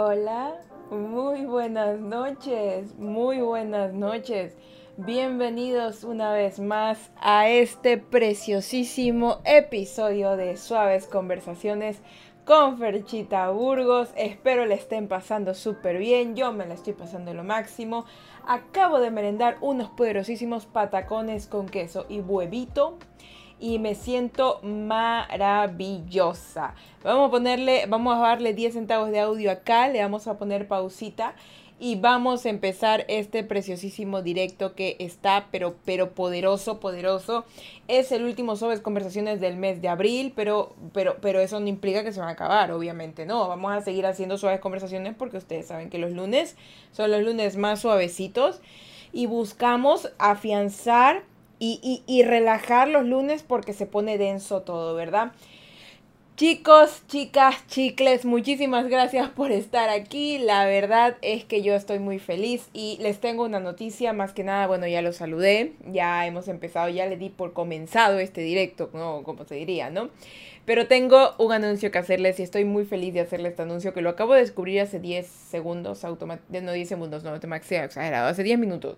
Hola, muy buenas noches, muy buenas noches. Bienvenidos una vez más a este preciosísimo episodio de Suaves Conversaciones con Ferchita Burgos. Espero le estén pasando súper bien. Yo me la estoy pasando lo máximo. Acabo de merendar unos poderosísimos patacones con queso y huevito. Y me siento maravillosa. Vamos a ponerle, vamos a darle 10 centavos de audio acá. Le vamos a poner pausita y vamos a empezar este preciosísimo directo que está pero pero poderoso poderoso es el último sobre conversaciones del mes de abril pero pero pero eso no implica que se van a acabar obviamente no vamos a seguir haciendo suaves conversaciones porque ustedes saben que los lunes son los lunes más suavecitos y buscamos afianzar y, y, y relajar los lunes porque se pone denso todo verdad Chicos, chicas, chicles, muchísimas gracias por estar aquí. La verdad es que yo estoy muy feliz y les tengo una noticia, más que nada, bueno, ya lo saludé, ya hemos empezado, ya le di por comenzado este directo, ¿no? Como se diría, ¿no? Pero tengo un anuncio que hacerles y estoy muy feliz de hacerles este anuncio que lo acabo de descubrir hace 10 segundos, no 10 segundos, no, te exagerado, hace 10 minutos.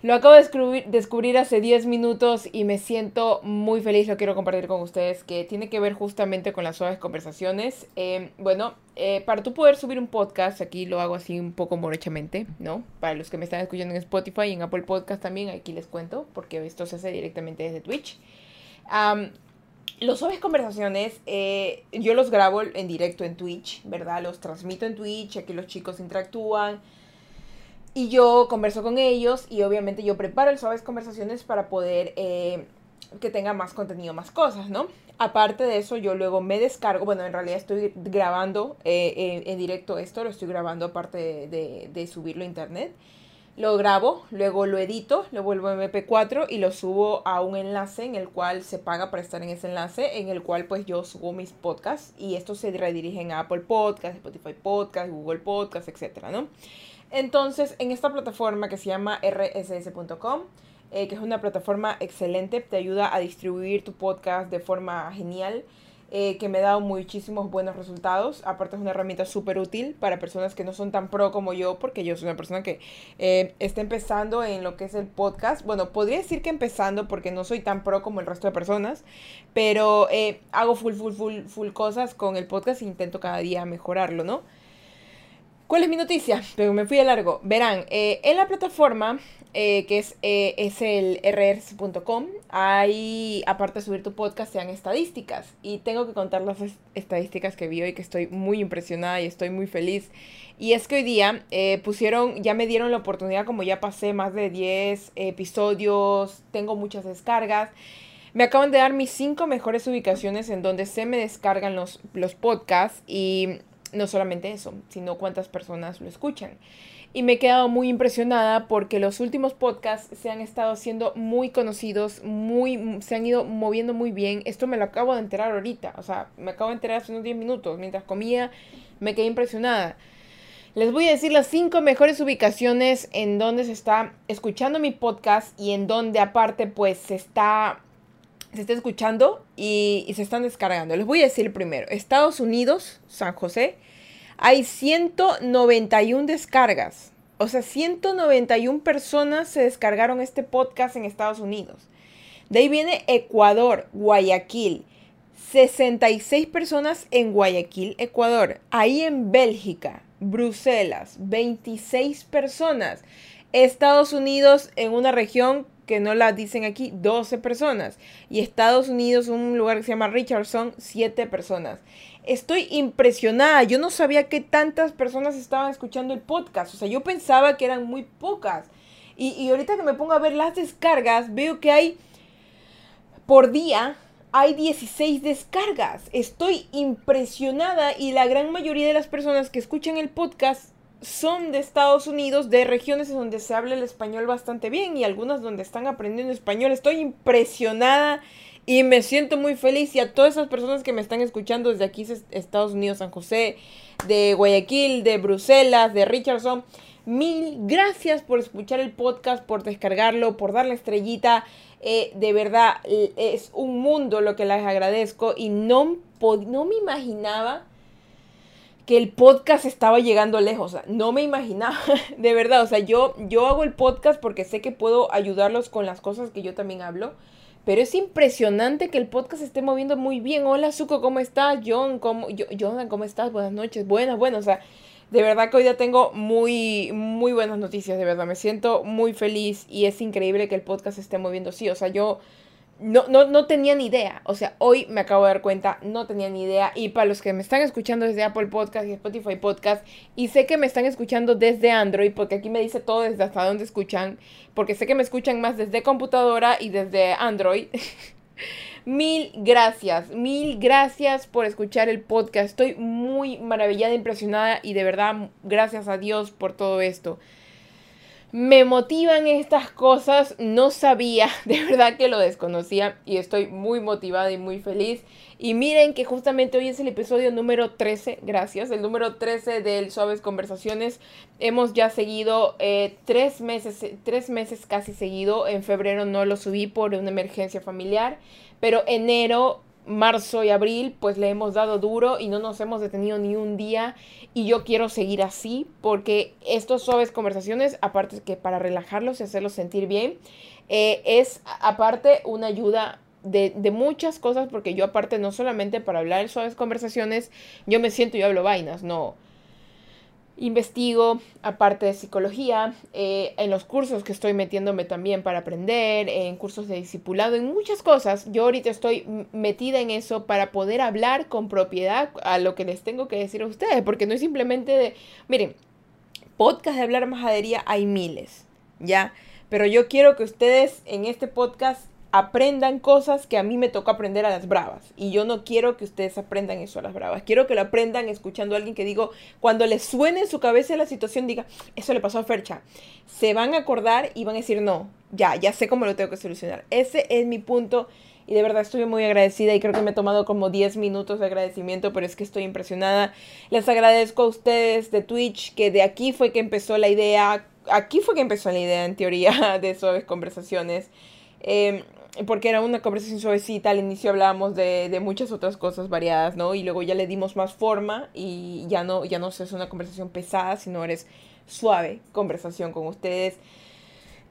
Lo acabo de descubrir, hace 10 minutos y me siento muy feliz, lo quiero compartir con ustedes, que tiene que ver justamente con las suaves conversaciones. Eh, bueno, eh, para tú poder subir un podcast, aquí lo hago así un poco morechamente, ¿no? Para los que me están escuchando en Spotify y en Apple Podcast también, aquí les cuento, porque esto se hace directamente desde Twitch. los suaves conversaciones, eh, yo los grabo en directo en Twitch, ¿verdad? Los transmito en Twitch, aquí los chicos interactúan. Y yo converso con ellos y obviamente yo preparo el Suaves Conversaciones para poder eh, que tenga más contenido, más cosas, ¿no? Aparte de eso, yo luego me descargo, bueno, en realidad estoy grabando eh, en, directo esto, lo estoy grabando aparte de, de, subirlo a internet. Lo grabo, luego lo edito, lo vuelvo a MP4 y lo subo a un enlace en el cual se paga para estar en ese enlace, en el cual pues yo subo mis podcasts y estos se redirigen a Apple Podcasts, Spotify Podcasts, Google Podcasts, etcétera, ¿no? Entonces, en esta plataforma que se llama rss.com, eh, que es una plataforma excelente, te ayuda a distribuir tu podcast de forma genial, eh, que me ha dado muchísimos buenos resultados. Aparte es una herramienta súper útil para personas que no son tan pro como yo, porque yo soy una persona que eh, está empezando en lo que es el podcast. Bueno, podría decir que empezando porque no soy tan pro como el resto de personas, pero hago full, full, full, full cosas con el podcast e intento cada día mejorarlo, ¿no? ¿Cuál es mi noticia? Pero me fui a largo. Verán, eh, en la plataforma eh, que es, eh, es el rrs.com, hay, aparte de subir tu podcast, sean estadísticas. Y tengo que contar las estadísticas que vi hoy, que estoy muy impresionada y estoy muy feliz. Y es que hoy día pusieron, ya me dieron la oportunidad, como ya pasé más de 10 episodios, tengo muchas descargas. Me acaban de dar mis 5 mejores ubicaciones en donde se me descargan los, los podcasts y no solamente eso, sino cuántas personas lo escuchan. Y me he quedado muy impresionada porque los últimos podcasts se han estado haciendo muy conocidos, muy, se han ido moviendo muy bien. Esto me lo acabo de enterar ahorita, o sea, me acabo de enterar hace unos 10 minutos. Mientras comía, me quedé impresionada. Les voy a decir las cinco mejores ubicaciones en donde se está escuchando mi podcast y en donde aparte pues se está se está escuchando y, se están descargando. Les voy a decir primero, Estados Unidos, San José, hay 191 descargas. O sea, 191 personas se descargaron este podcast en Estados Unidos. De ahí viene Ecuador, Guayaquil. 66 personas en Guayaquil, Ecuador. Ahí en Bélgica, Bruselas, 26 personas. Estados Unidos en una región que no la dicen aquí, 12 personas. Y Estados Unidos, un lugar que se llama Richardson, 7 personas. Estoy impresionada. Yo no sabía que tantas personas estaban escuchando el podcast. O sea, yo pensaba que eran muy pocas. Y, y ahorita que me pongo a ver las descargas, veo que hay por día hay 16 descargas. Estoy impresionada y la gran mayoría de las personas que escuchan el podcast son de Estados Unidos, de regiones donde se habla el español bastante bien y algunas donde están aprendiendo español. Estoy impresionada y me siento muy feliz. Y a todas esas personas que me están escuchando desde aquí, Estados Unidos, San José, de Guayaquil, de Bruselas, de Richardson, mil gracias por escuchar el podcast, por descargarlo, por darle estrellita. Eh, de verdad, es un mundo lo que les agradezco y no, no me imaginaba que el podcast estaba llegando lejos. No me imaginaba, de verdad. O sea, yo, yo hago el podcast porque sé que puedo ayudarlos con las cosas que yo también hablo. Pero es impresionante que el podcast esté moviendo muy bien. Hola, Zuko, ¿cómo estás? John, ¿cómo, John, ¿cómo estás? Buenas noches. Buenas, buenas. O sea, de verdad que hoy ya tengo muy, muy buenas noticias, de verdad. Me siento muy feliz y es increíble que el podcast esté moviendo. Sí, o sea, yo no, no, no tenía ni idea. O sea, hoy me acabo de dar cuenta, no tenía ni idea. Y para los que me están escuchando desde Apple Podcast y Spotify Podcast, y sé que me están escuchando desde Android, porque aquí me dice todo desde hasta dónde escuchan, porque sé que me escuchan más desde computadora y desde Android. mil gracias, mil gracias por escuchar el podcast. Estoy muy maravillada, impresionada y de verdad, gracias a Dios por todo esto me motivan estas cosas. No sabía, de verdad que lo desconocía y estoy muy motivada y muy feliz. Y miren que justamente hoy es el episodio número 13, gracias, el número 13 del Suaves Conversaciones. Hemos ya seguido eh, tres meses, tres meses casi seguido. En febrero no lo subí por una emergencia familiar, pero enero marzo y abril pues le hemos dado duro y no nos hemos detenido ni un día. Y yo quiero seguir así porque estos suaves conversaciones aparte que para relajarlos y hacerlos sentir bien eh, es aparte una ayuda de, de, muchas cosas porque yo aparte no solamente para hablar de suaves conversaciones yo me siento y hablo vainas no investigo, aparte de psicología, eh, en los cursos que estoy metiéndome también para aprender, en cursos de discipulado, en muchas cosas. Yo ahorita estoy metida en eso para poder hablar con propiedad a lo que les tengo que decir a ustedes, porque no es simplemente de, miren, podcast de hablar majadería hay miles, ¿ya? Pero yo quiero que ustedes en este podcast aprendan cosas que a mí me toca aprender a las bravas. Y yo no quiero que ustedes aprendan eso a las bravas. Quiero que lo aprendan escuchando a alguien que digo, cuando les suene en su cabeza la situación, diga, eso le pasó a Fercha. Se van a acordar y van a decir, no, ya, ya sé cómo lo tengo que solucionar. Ese es mi punto. Y de verdad estoy muy agradecida y creo que me he tomado como 10 minutos de agradecimiento, pero es que estoy impresionada. Les agradezco a ustedes de Twitch, que de aquí fue que empezó la idea, aquí fue que empezó la idea en teoría de suaves conversaciones. Eh, porque era una conversación suavecita, al inicio hablábamos de, de, muchas otras cosas variadas, ¿no? Y luego ya le dimos más forma y ya no, ya no es una conversación pesada, sino eres suave conversación con ustedes.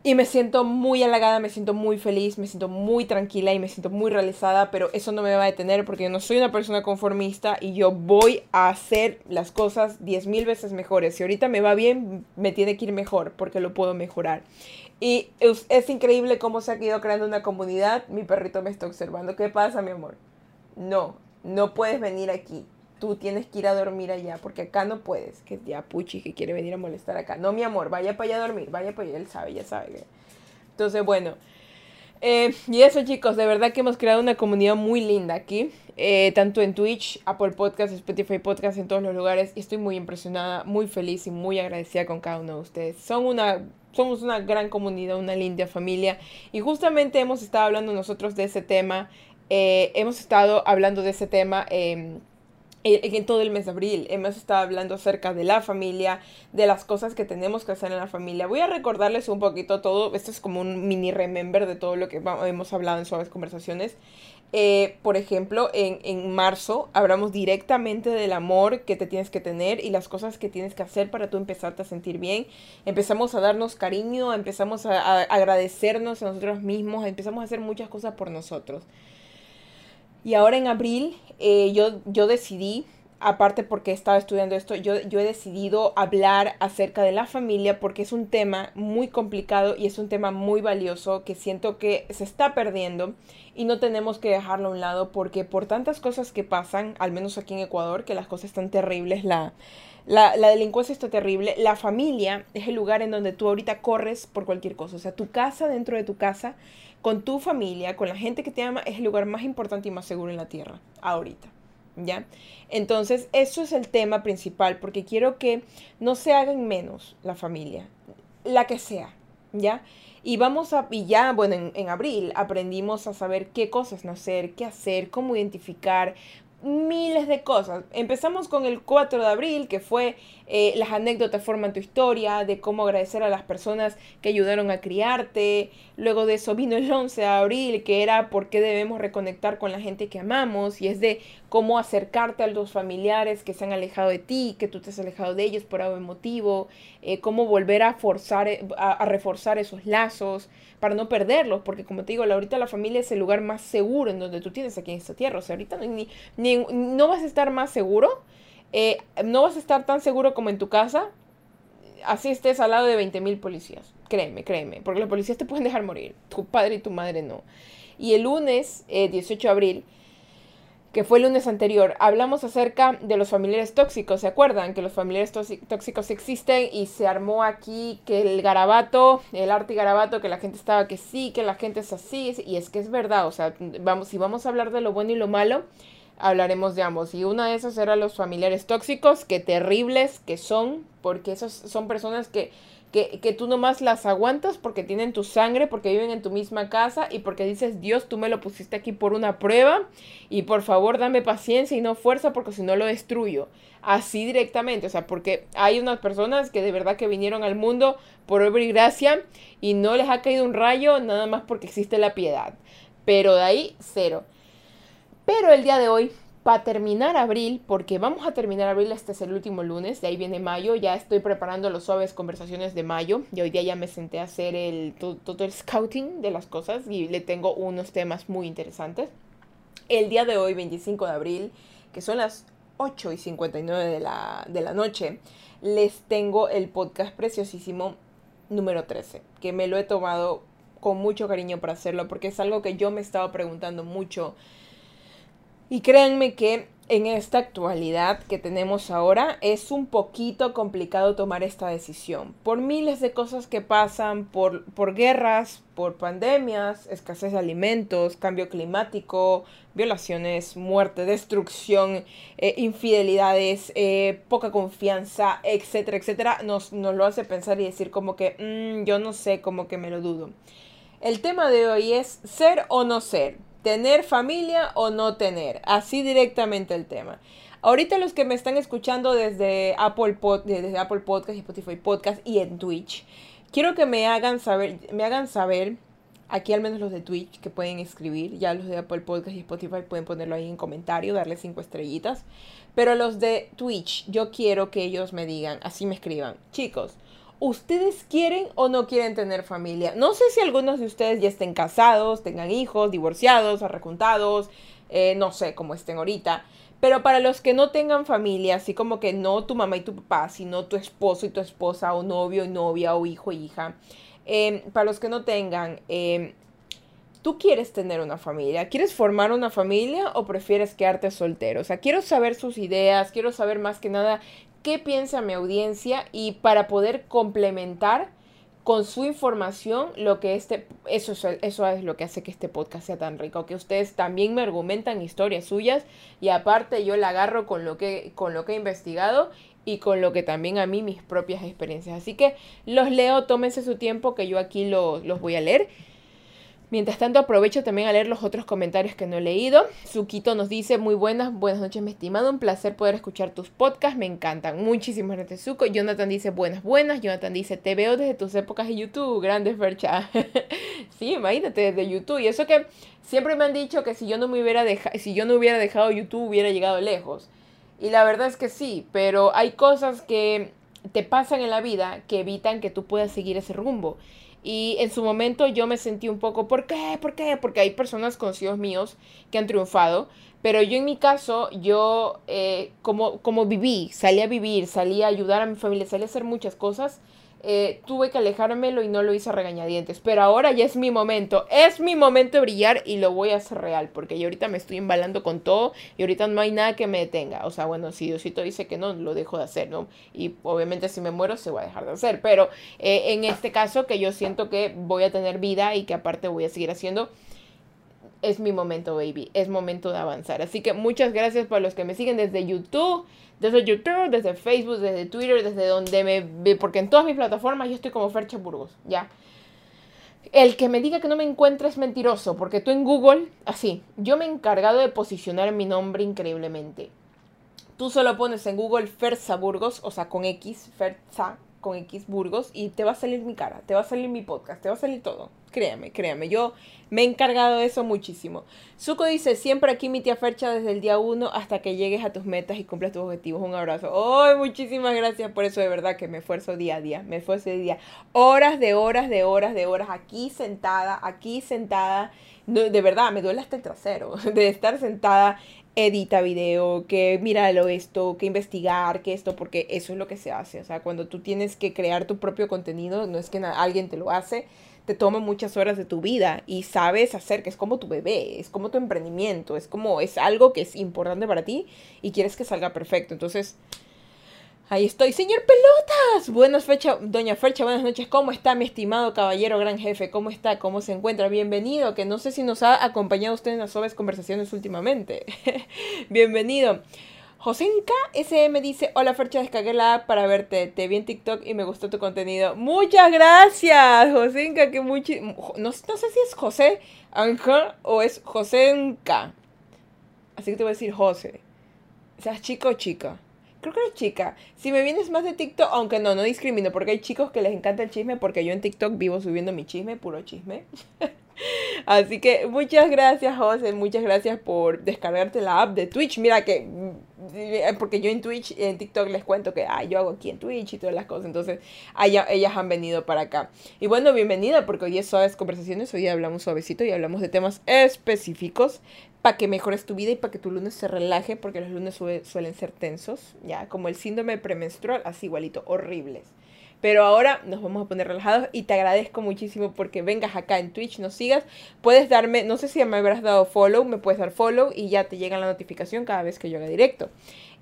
Y me siento muy halagada, me siento muy feliz, me siento muy tranquila y me siento muy realizada, pero eso no me va a detener porque yo no soy una persona conformista y yo voy a hacer las cosas 10.000 veces mejores. Si ahorita me va bien, me tiene que ir mejor porque lo puedo mejorar. Y es, increíble cómo se ha ido creando una comunidad. Mi perrito me está observando. ¿Qué pasa, mi amor? No, no puedes venir aquí. Tú tienes que ir a dormir allá, porque acá no puedes. Que ya Puchi que quiere venir a molestar acá. No, mi amor, vaya para allá a dormir, vaya para allá. Él sabe, ya sabe. Entonces, bueno. Eh, y eso, chicos, de verdad que hemos creado una comunidad muy linda aquí. Eh, tanto en Twitch, Apple Podcast, Spotify Podcast, en todos los lugares. Y estoy muy impresionada, muy feliz y muy agradecida con cada uno de ustedes. Son una somos una gran comunidad, una linda familia. Y justamente hemos estado hablando nosotros de ese tema. Eh, hemos estado hablando de ese tema em, en todo el mes de abril. Hemos estado hablando acerca de la familia, de las cosas que tenemos que hacer en la familia. Voy a recordarles un poquito todo. Esto es como un mini remember de todo lo que hemos hablado en suaves conversaciones. Eh, por ejemplo, en, en, marzo hablamos directamente del amor que te tienes que tener y las cosas que tienes que hacer para tú empezarte a sentir bien. Empezamos a darnos cariño, empezamos a, agradecernos a nosotros mismos, empezamos a hacer muchas cosas por nosotros. Y ahora en abril eh, yo, yo decidí aparte porque estaba estudiando esto, yo, yo he decidido hablar acerca de la familia porque es un tema muy complicado y es un tema muy valioso que siento que se está perdiendo y no tenemos que dejarlo a un lado porque por tantas cosas que pasan, al menos aquí en Ecuador, que las cosas están terribles, la, la, la, delincuencia está terrible. La familia es el lugar en donde tú ahorita corres por cualquier cosa. O sea, tu casa dentro de tu casa, con tu familia, con la gente que te ama, es el lugar más importante y más seguro en la tierra, ahorita. ¿Ya? Entonces, eso es el tema principal, porque quiero que no se hagan menos la familia, la que sea, ¿ya? Y vamos a, y ya, bueno, en, en abril aprendimos a saber qué cosas no hacer, qué hacer, cómo identificar, miles de cosas. Empezamos con el 4 de abril, que fue eh, las anécdotas forman tu historia, de cómo agradecer a las personas que ayudaron a criarte. Luego de eso vino el 11 de abril, que era por qué debemos reconectar con la gente que amamos, y es de cómo acercarte a los familiares que se han alejado de ti, que tú te has alejado de ellos por algún motivo, eh, cómo volver a, forzar, a, reforzar esos lazos para no perderlos, porque como te digo, ahorita la familia es el lugar más seguro en donde tú tienes aquí en esta tierra, o sea, ahorita ni, no vas a estar más seguro eh, no vas a estar tan seguro como en tu casa, así estés al lado de 20.000 policías. Créeme, créeme, porque los policías te pueden dejar morir, tu padre y tu madre no. Y el lunes, 18 eh, de abril, que fue el lunes anterior, hablamos acerca de los familiares tóxicos. ¿Se acuerdan que los familiares tóxicos existen y se armó aquí que el garabato, el arte garabato, que la gente estaba que sí, que la gente es así, y es que es verdad, o sea, vamos, si vamos a hablar de lo bueno y lo malo, hablaremos de ambos. Y una de esas eran los familiares tóxicos, que terribles que son, porque esos son personas que, que, que, tú nomás las aguantas porque tienen tu sangre, porque viven en tu misma casa y porque dices, Dios, tú me lo pusiste aquí por una prueba y por favor dame paciencia y no fuerza porque si no lo destruyo. Así directamente, o sea, porque hay unas personas que de verdad que vinieron al mundo por obra y gracia y no les ha caído un rayo nada más porque existe la piedad. Pero de ahí, cero. Pero el día de hoy, para terminar abril, porque vamos a terminar abril, este es el último lunes, de ahí viene mayo, ya estoy preparando los suaves conversaciones de mayo y hoy día ya me senté a hacer el, todo, el scouting de las cosas y le tengo unos temas muy interesantes. El día de hoy, 25 de abril, que son las 8 y 59 de la, de la noche, les tengo el podcast preciosísimo número 13, que me lo he tomado con mucho cariño para hacerlo porque es algo que yo me estaba preguntando mucho y créanme que en esta actualidad que tenemos ahora es un poquito complicado tomar esta decisión. Por miles de cosas que pasan, por, por guerras, por pandemias, escasez de alimentos, cambio climático, violaciones, muerte, destrucción, eh, infidelidades, eh, poca confianza, etcétera, etcétera, nos, nos, lo hace pensar y decir como que mm, yo no sé, como que me lo dudo. El tema de hoy es ser o no ser tener familia o no tener. Así directamente el tema. Ahorita los que me están escuchando desde Apple, Pod, desde Apple Podcast, Spotify Podcast y en Twitch, quiero que me hagan saber, me hagan saber, aquí al menos los de Twitch que pueden escribir, ya los de Apple Podcast y Spotify pueden ponerlo ahí en comentario, darle cinco estrellitas, pero los de Twitch, yo quiero que ellos me digan, así me escriban, chicos, ¿Ustedes quieren o no quieren tener familia? No sé si algunos de ustedes ya estén casados, tengan hijos, divorciados, arrejuntados, eh, no sé cómo estén ahorita. Pero para los que no tengan familia, así como que no tu mamá y tu papá, sino tu esposo y tu esposa, o novio y novia, o hijo y hija, em, para los que no tengan, em, ¿tú quieres tener una familia? ¿Quieres formar una familia o prefieres quedarte soltero? O sea, quiero saber sus ideas, quiero saber más que nada qué piensa mi audiencia y para poder complementar con su información lo que este eso es, eso es lo que hace que este podcast sea tan rico que ustedes también me argumentan historias suyas y aparte yo la agarro con lo que con lo que he investigado y con lo que también a mí mis propias experiencias. Así que los leo tómense su tiempo que yo aquí los voy a leer Mientras tanto, aprovecho también a leer los otros comentarios que no he leído. Suquito nos dice, muy buenas, buenas noches, mi estimado. Un placer poder escuchar tus podcasts, me encantan. Muchísimas gracias, Suco. Jonathan dice, buenas, buenas. Jonathan dice, te veo desde tus épocas de YouTube. Grandes vercha. sí, imagínate, desde YouTube. Y eso que siempre me han dicho que si yo no me hubiera dejado, si yo no hubiera dejado YouTube, hubiera llegado lejos. Y la verdad es que sí, pero hay cosas que te pasan en la vida que evitan que tú puedas seguir ese rumbo. Y en su momento yo me sentí un poco, ¿por qué? ¿Por qué? Porque hay personas conocidos míos que han triunfado. Pero yo en mi caso, yo eh, como, como viví, salí a vivir, salí a ayudar a mi familia, salí a hacer muchas cosas eh, tuve que alejármelo y no lo hice a regañadientes. Pero ahora ya es mi momento. Es mi momento de brillar y lo voy a hacer real. Porque yo ahorita me estoy embalando con todo y ahorita no hay nada que me detenga. O sea, bueno, si Diosito dice que no, lo dejo de hacer, ¿no? Y obviamente si me muero se va a dejar de hacer. Pero eh, en este caso que yo siento que voy a tener vida y que aparte voy a seguir haciendo es mi momento, baby. Es momento de avanzar. Así que muchas gracias para los que me siguen desde YouTube, desde YouTube, desde Facebook, desde Twitter, desde donde me ve, porque en todas mis plataformas yo estoy como Fercha Burgos, ya. El que me diga que no me encuentre es mentiroso, porque tú en Google, así, yo me he encargado de posicionar mi nombre increíblemente. Tú solo pones en Google Ferza Burgos, o sea, con X, Ferza con X Burgos, y te va a salir mi cara, te va a salir mi podcast, te va a salir todo. Créame, créame, yo me he encargado de eso muchísimo. Suco dice, siempre aquí mi tía Fercha desde el día uno hasta que llegues a tus metas y cumplas tus objetivos. Un abrazo. ¡Ay, muchísimas gracias por eso! De verdad que me esfuerzo día a día, me esfuerzo día a día. Horas de horas de horas de horas aquí sentada, aquí sentada. de verdad, me duele hasta el trasero de estar sentada edita video, que míralo esto, que investigar, que esto, porque eso es lo que se hace. O sea, cuando tú tienes que crear tu propio contenido, no es que alguien te lo hace, te toma muchas horas de tu vida y sabes hacer que es como tu bebé, es como tu emprendimiento, es como es algo que es importante para ti y quieres que salga perfecto. Entonces, Ahí estoy, señor Pelotas. Buenas fecha, doña Fercha, buenas noches. ¿Cómo está mi estimado caballero gran jefe? ¿Cómo está? ¿Cómo se encuentra? Bienvenido, que no sé si nos ha acompañado usted en las suaves conversaciones últimamente. Bienvenido. Josenka SM dice, hola Fercha, descargué la app para verte, te vi en TikTok y me gustó tu contenido. Muchas gracias, Josenka, que mucho... No, sé si es José Anja o es Josenka. Así que te voy a decir José. ¿Seas chico o chica? Creo que eres chica. Si me vienes más de TikTok, aunque no, no discrimino, porque hay chicos que les encanta el chisme, porque yo en TikTok vivo subiendo mi chisme, puro chisme. Así que muchas gracias, José. Muchas gracias por descargarte la app de Twitch. Mira que, mm, porque yo en Twitch, en TikTok les cuento que ah, yo hago aquí en Twitch y todas las cosas. Entonces, ellas han venido para acá. Y bueno, bienvenida, porque hoy es Suaves Conversaciones. Hoy hablamos suavecito y hablamos de temas específicos para que mejores tu vida y para que tu lunes se relaje, porque los lunes suelen ser tensos, ya, como el síndrome premenstrual, así igualito, horribles. Pero ahora nos vamos a poner relajados y te agradezco muchísimo porque vengas acá en Twitch, nos sigas. Puedes darme, no sé si me habrás dado follow, me puedes dar follow y ya te llega la notificación cada vez que yo haga directo.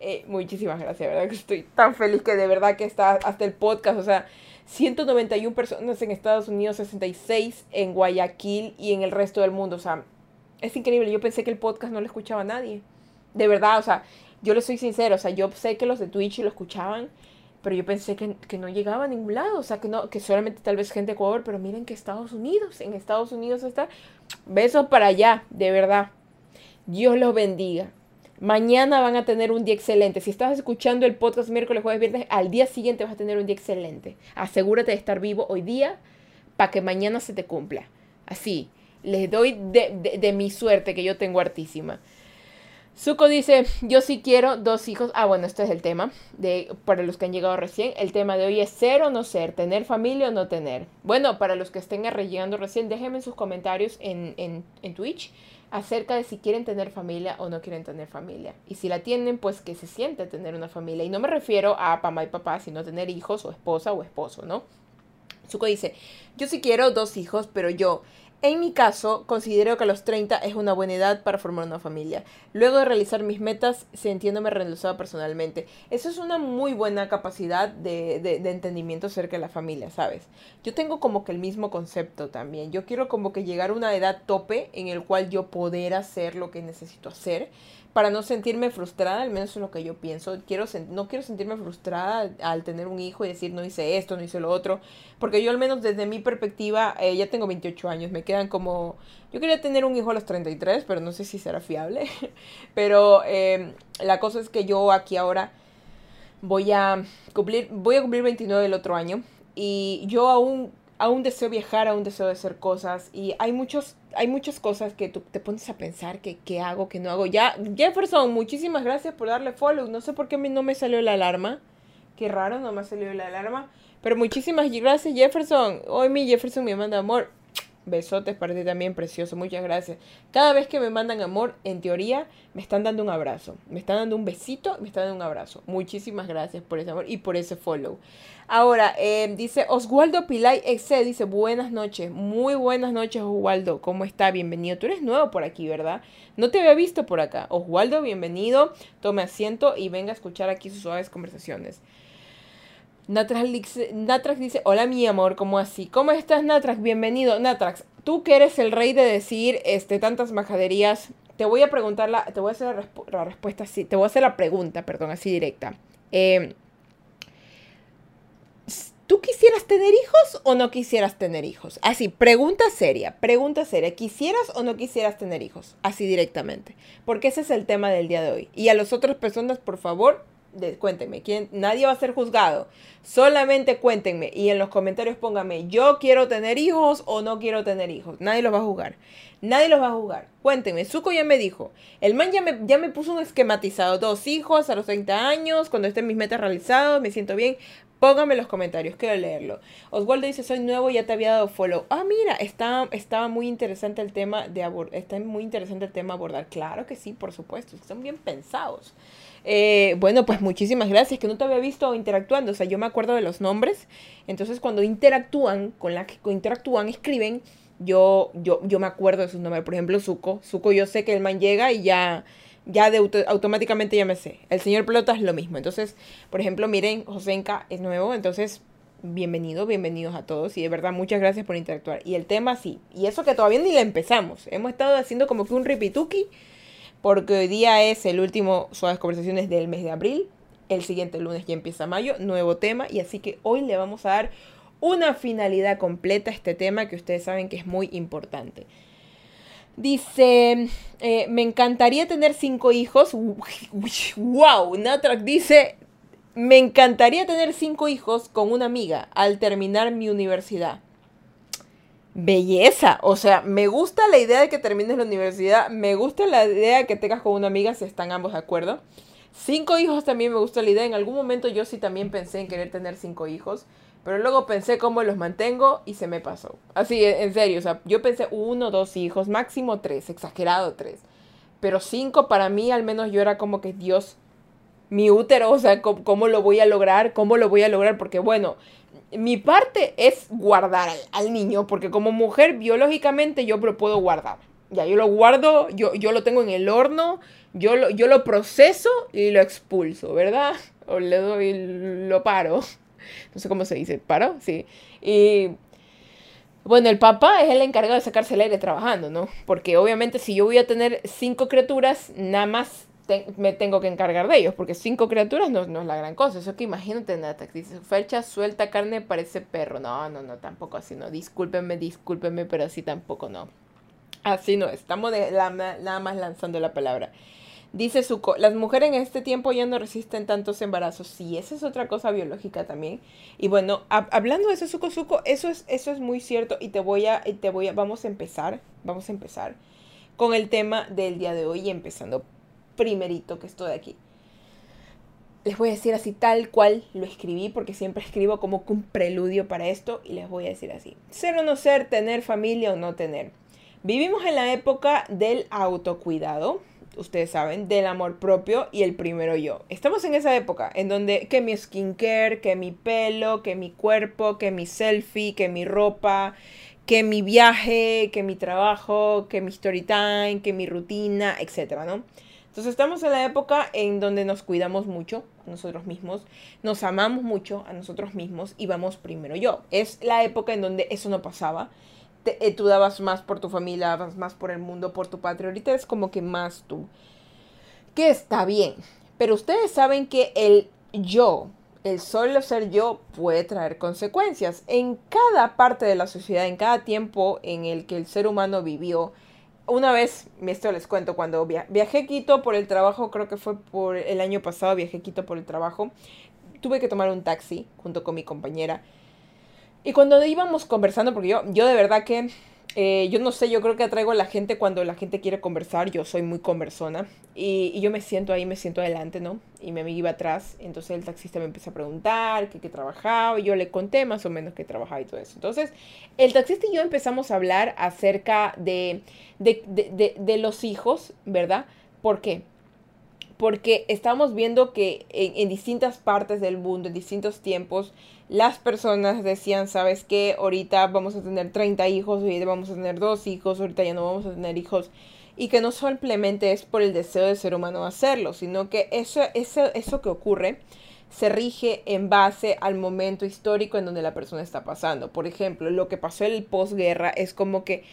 Eh, muchísimas gracias, ¿verdad? Que estoy tan feliz que de verdad que está hasta el podcast, o sea, 191 personas en Estados Unidos, 66 en Guayaquil y en el resto del mundo, o sea, es increíble. Yo pensé que el podcast no lo escuchaba nadie. De verdad, o sea, yo le soy sincero, o sea, yo sé que los de Twitch lo escuchaban, pero yo pensé que, no llegaba a ningún lado, o sea, que no, que solamente tal vez gente de Ecuador, pero miren que Estados Unidos, en Estados Unidos está. Besos para allá, de verdad. Dios los bendiga. Mañana van a tener un día excelente. Si estás escuchando el podcast miércoles, jueves, viernes, al día siguiente vas a tener un día excelente. Asegúrate de estar vivo hoy día para que mañana se te cumpla. Así, les doy de, de mi suerte que yo tengo hartísima. Zuko dice, yo sí quiero dos hijos. Ah, bueno, este es el tema de para los que han llegado recién. El tema de hoy es ser o no ser, tener familia o no tener. Bueno, para los que estén llegando recién, déjenme sus comentarios en, en, en Twitch acerca de si quieren tener familia o no quieren tener familia. Y si la tienen, pues que se siente tener una familia. Y no me refiero a mamá y papá, sino tener hijos o esposa o esposo, ¿no? Zuko dice, yo sí quiero dos hijos, pero yo en mi caso, considero que a los 30 es una buena edad para formar una familia. Luego de realizar mis metas, sintiéndome realizada personalmente. Eso es una muy buena capacidad de, de, de, entendimiento acerca de la familia, ¿sabes? Yo tengo como que el mismo concepto también. Yo quiero como que llegar a una edad tope en el cual yo poder hacer lo que necesito hacer para no sentirme frustrada, al menos es lo que yo pienso. Quiero no quiero sentirme frustrada al tener un hijo y decir no hice esto, no hice lo otro, porque yo al menos desde mi perspectiva, eh, ya tengo 28 años, me quedan como... Yo quería tener un hijo a los 33, pero no sé si será fiable. pero em, la cosa es que yo aquí ahora voy a cumplir, voy a cumplir 29 el otro año y yo aún aún deseo viajar, aún deseo hacer cosas y hay muchos hay muchas cosas que tú te pones a pensar que qué hago, que no hago. Ya Jefferson, muchísimas gracias por darle follow. No sé por qué no me salió la alarma. Qué raro, no me ha salido la alarma. Pero muchísimas gracias Jefferson. Hoy mi Jefferson me manda amor. Besotes para ti también, precioso. Muchas gracias. Cada vez que me mandan amor, en teoría, me están dando un abrazo. Me están dando un besito, me están dando un abrazo. Muchísimas gracias por ese amor y por ese follow. Ahora, em, dice Oswaldo Pilay Exe, dice buenas noches, muy buenas noches Oswaldo, ¿cómo está? Bienvenido, tú eres nuevo por aquí, ¿verdad? No te había visto por acá. Oswaldo, bienvenido, tome asiento y venga a escuchar aquí sus suaves conversaciones. Natrax dice, Natrax dice, hola mi amor, ¿cómo así? ¿Cómo estás Natrax? Bienvenido. Natrax, tú que eres el rey de decir este, tantas majaderías, te voy a preguntar la, te voy a hacer la, respuesta así, te voy a hacer la pregunta, perdón, así directa. Eh, ¿Tú quisieras tener hijos o no quisieras tener hijos? Así, pregunta seria, pregunta seria. ¿Quisieras o no quisieras tener hijos? Así directamente. Porque ese es el tema del día de hoy. Y a las otras personas, por favor, cuéntenme. ¿quién, nadie va a ser juzgado. Solamente cuéntenme. Y en los comentarios pónganme, yo quiero tener hijos o no quiero tener hijos. Nadie los va a juzgar. Nadie los va a juzgar. Cuéntenme. Zuko ya me dijo. El man ya me, ya me puso un esquematizado. Dos hijos a los 30 años. Cuando estén mis metas realizadas. Me siento bien. Pónganme en los comentarios, quiero leerlo. Oswaldo dice, soy nuevo, ya te había dado follow. Ah, mira, está, estaba muy interesante el tema de abordar. Está muy interesante el tema abordar. Claro que sí, por supuesto. Están bien pensados. Eh, bueno, pues muchísimas gracias, que no te había visto interactuando. O sea, yo me acuerdo de los nombres. Entonces, cuando interactúan, con la que interactúan, escriben, yo, yo, yo me acuerdo de sus nombres. Por ejemplo, Zuko. Zuko, yo sé que el man llega y ya ya de automáticamente ya me sé. El señor Pelota es lo mismo. Entonces, por ejemplo, miren, Josenka es nuevo, entonces bienvenido, bienvenidos a todos y de verdad muchas gracias por interactuar. Y el tema sí, y eso que todavía ni le empezamos. Hemos estado haciendo como que un ripituki porque hoy día es el último Suaves Conversaciones del mes de abril. El siguiente lunes ya empieza mayo, nuevo tema y así que hoy le vamos a dar una finalidad completa a este tema que ustedes saben que es muy importante. Dice, eh, me encantaría tener cinco hijos. ¡Wow! Natrak dice, me encantaría tener cinco hijos con una amiga al terminar mi universidad. Belleza, o sea, me gusta la idea de que termines la universidad, me gusta la idea de que tengas con una amiga si están ambos de acuerdo. Cinco hijos también me gusta la idea, en algún momento yo sí también pensé en querer tener cinco hijos. Pero luego pensé cómo los mantengo y se me pasó. Así, en serio, o sea, yo pensé uno, dos hijos, máximo tres, exagerado tres. Pero cinco para mí al menos yo era como que Dios, mi útero, o sea, ¿cómo, lo voy a lograr? ¿Cómo lo voy a lograr? Porque bueno, mi parte es guardar al, niño, porque como mujer biológicamente yo lo puedo guardar. Ya, yo lo guardo, yo, yo lo tengo en el horno, yo lo, yo lo proceso y lo expulso, ¿verdad? O le doy, lo paro no sé cómo se dice, ¿paro? Sí. Y bueno, el papá es el encargado de sacarse el aire trabajando, ¿no? Porque obviamente si yo voy a tener cinco criaturas, nada más me tengo que encargar de ellos, porque cinco criaturas no, no es la gran cosa. Eso que imagínate, Nata, dice, Fercha suelta carne, parece perro. No, no, no, tampoco así, no. Discúlpenme, discúlpenme, pero así tampoco no. Así no, estamos de, nada más lanzando la palabra. Dice Suco, las mujeres en este tiempo ya no resisten tantos embarazos. Sí, esa es otra cosa biológica también. Y bueno, hablando de eso, Suco, Suco, eso es, eso es muy cierto y te voy a, te voy a, vamos a empezar, vamos a empezar con el tema del día de hoy, empezando primerito que estoy aquí. Les voy a decir así tal cual lo escribí, porque siempre escribo como un preludio para esto, y les voy a decir así. Ser o no ser, tener familia o no tener. Vivimos en la época del autocuidado, ustedes saben, del amor propio y el primero yo. Estamos en esa época en donde que mi skincare, que mi pelo, que mi cuerpo, que mi selfie, que mi ropa, que mi viaje, que mi trabajo, que mi story time, que mi rutina, etcétera, ¿no? Entonces estamos en la época en donde nos cuidamos mucho a nosotros mismos, nos amamos mucho a nosotros mismos y vamos primero yo. Es la época en donde eso no pasaba eh, tú dabas más por tu familia, dabas más por el mundo, por tu patria. Ahorita es como que más tú. Que está bien. Pero ustedes saben que el yo, el solo ser yo, puede traer consecuencias. En cada parte de la sociedad, en cada tiempo en el que el ser humano vivió. Una vez, esto les cuento, cuando viajé Quito por el trabajo, creo que fue por el año pasado, viajé Quito por el trabajo, tuve que tomar un taxi junto con mi compañera. Y cuando íbamos conversando, porque yo, yo de verdad que, eh, yo no sé, yo creo que atraigo a la gente cuando la gente quiere conversar, yo soy muy conversona, y, yo me siento ahí, me siento adelante, ¿no? Y mi amiga iba atrás, entonces el taxista me empezó a preguntar qué, trabajaba, y yo le conté más o menos qué trabajaba y todo eso. Entonces, el taxista y yo empezamos a hablar acerca de, de, de, de los hijos, ¿verdad? ¿Por qué? Porque estamos viendo que en, distintas partes del mundo, en distintos tiempos, las personas decían, ¿sabes qué? Ahorita vamos a tener 30 hijos, ahorita vamos a tener dos hijos, ahorita ya no vamos a tener hijos. Y que no simplemente es por el deseo del ser humano hacerlo, sino que eso, eso, eso que ocurre se rige en base al momento histórico en donde la persona está pasando. Por ejemplo, lo que pasó en el posguerra es como que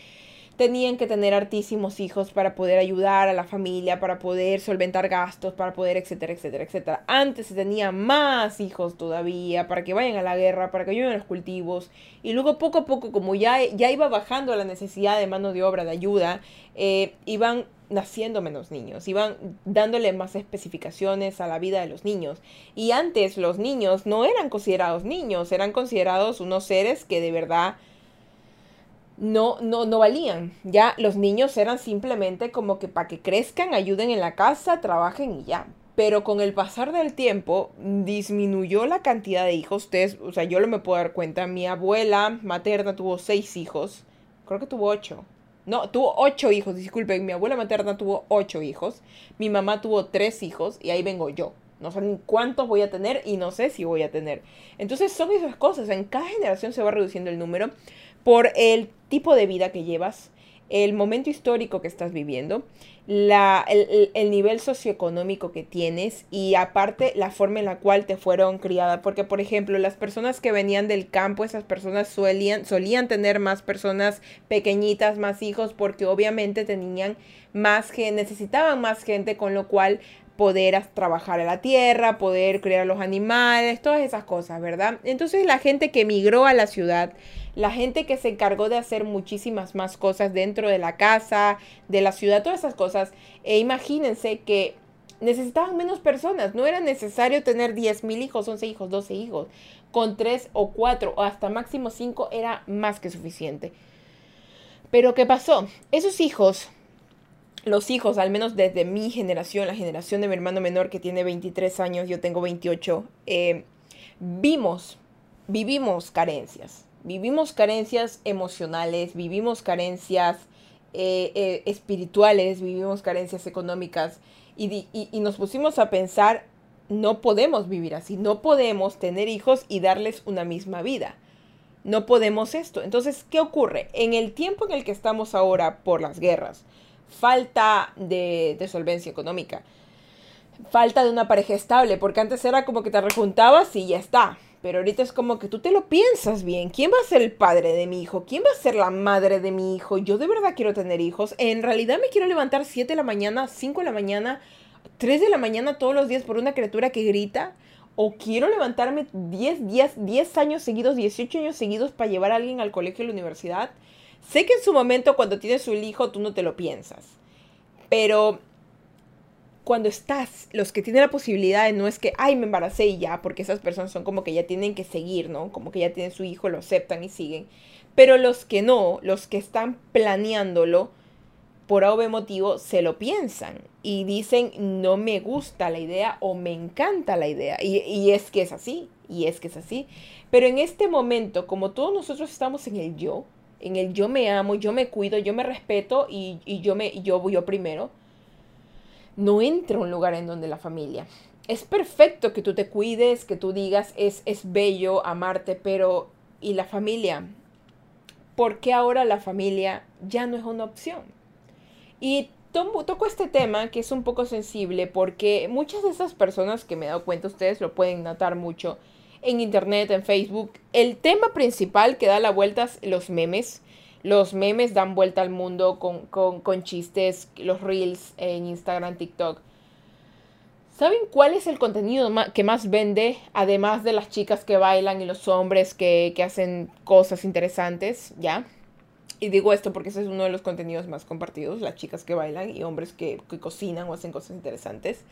tenían que tener hartísimos hijos para poder ayudar a la familia, para poder solventar gastos, para poder, etcétera, etcétera, etcétera. Antes se tenía más hijos todavía, para que vayan a la guerra, para que ayuden a los cultivos. Y luego poco a poco, como ya, ya iba bajando la necesidad de mano de obra, de ayuda, eh, iban naciendo menos niños, iban dándole más especificaciones a la vida de los niños. Y antes los niños no eran considerados niños, eran considerados unos seres que de verdad no, no, no valían. Ya los niños eran simplemente como que para que crezcan, ayuden en la casa, trabajen y ya. Pero con el pasar del tiempo disminuyó la cantidad de hijos. Ustedes, o sea, yo lo me puedo dar cuenta. Mi abuela materna tuvo seis hijos. Creo que tuvo ocho. No, tuvo ocho hijos, disculpen. Mi abuela materna tuvo ocho hijos. Mi mamá tuvo tres hijos y ahí vengo yo. No sé cuántos voy a tener y no sé si voy a tener. Entonces son esas cosas. En cada generación se va reduciendo el número por el tipo de vida que llevas, el momento histórico que estás viviendo, la, el, nivel socioeconómico que tienes y aparte la forma en la cual te fueron criadas. Porque, por ejemplo, las personas que venían del campo, esas personas solían, solían tener más personas pequeñitas, más hijos, porque obviamente tenían más que necesitaban más gente, con lo cual poder trabajar en la tierra, poder criar a los animales, todas esas cosas, ¿verdad? Entonces la gente que emigró a la ciudad la gente que se encargó de hacer muchísimas más cosas dentro de la casa, de la ciudad, todas esas cosas. E imagínense que necesitaban menos personas, no era necesario tener 10 mil hijos, 11 hijos, 12 hijos. Con 3 o 4 o hasta máximo 5 era más que suficiente. Pero ¿qué pasó? Esos hijos, los hijos, al menos desde mi generación, la generación de mi hermano menor que tiene 23 años, yo tengo 28, eh, vimos, vivimos carencias vivimos carencias emocionales, vivimos carencias eh, eh, espirituales, vivimos carencias económicas y, y, nos pusimos a pensar, no podemos vivir así, no podemos tener hijos y darles una misma vida. No podemos esto. Entonces, ¿qué ocurre? En el tiempo en el que estamos ahora por las guerras, falta de, de solvencia económica, falta de una pareja estable, porque antes era como que te rejuntabas y ya está pero ahorita es como que tú te lo piensas bien. ¿Quién va a ser el padre de mi hijo? ¿Quién va a ser la madre de mi hijo? Yo de verdad quiero tener hijos. En realidad me quiero levantar 7 de la mañana, 5 de la mañana, 3 de la mañana todos los días por una criatura que grita. O quiero levantarme 10 días, 10 años seguidos, 18 años seguidos para llevar a alguien al colegio o la universidad. Sé que en su momento cuando tienes un hijo tú no te lo piensas. Pero cuando estás, los que tienen la posibilidad de no es que, ay, me embaracé y ya, porque esas personas son como que ya tienen que seguir, ¿no? Como que ya tienen su hijo, lo aceptan y siguen. Pero los que no, los que están planeándolo, por algún motivo, se lo piensan y dicen, no me gusta la idea o me encanta la idea. Y, y es que es así, y es que es así. Pero en este momento, como todos nosotros estamos en el yo, en el yo me amo, yo me cuido, yo me respeto y, y yo, me, yo yo primero no entra un lugar en donde la familia. Es perfecto que tú te cuides, que tú digas es, es bello amarte, pero ¿y la familia? ¿Por qué ahora la familia ya no es una opción? Y toco este tema que es un poco sensible porque muchas de esas personas que me he dado cuenta, ustedes lo pueden notar mucho en internet, en Facebook, el tema principal que da la vuelta es los memes los memes dan vuelta al mundo con, chistes, los reels en Instagram, TikTok. ¿Saben cuál es el contenido que más vende? Además de las chicas que bailan y los hombres que, hacen cosas interesantes, ¿ya? Y digo esto porque ese es uno de los contenidos más compartidos, las chicas que bailan y hombres que, cocinan o hacen cosas interesantes.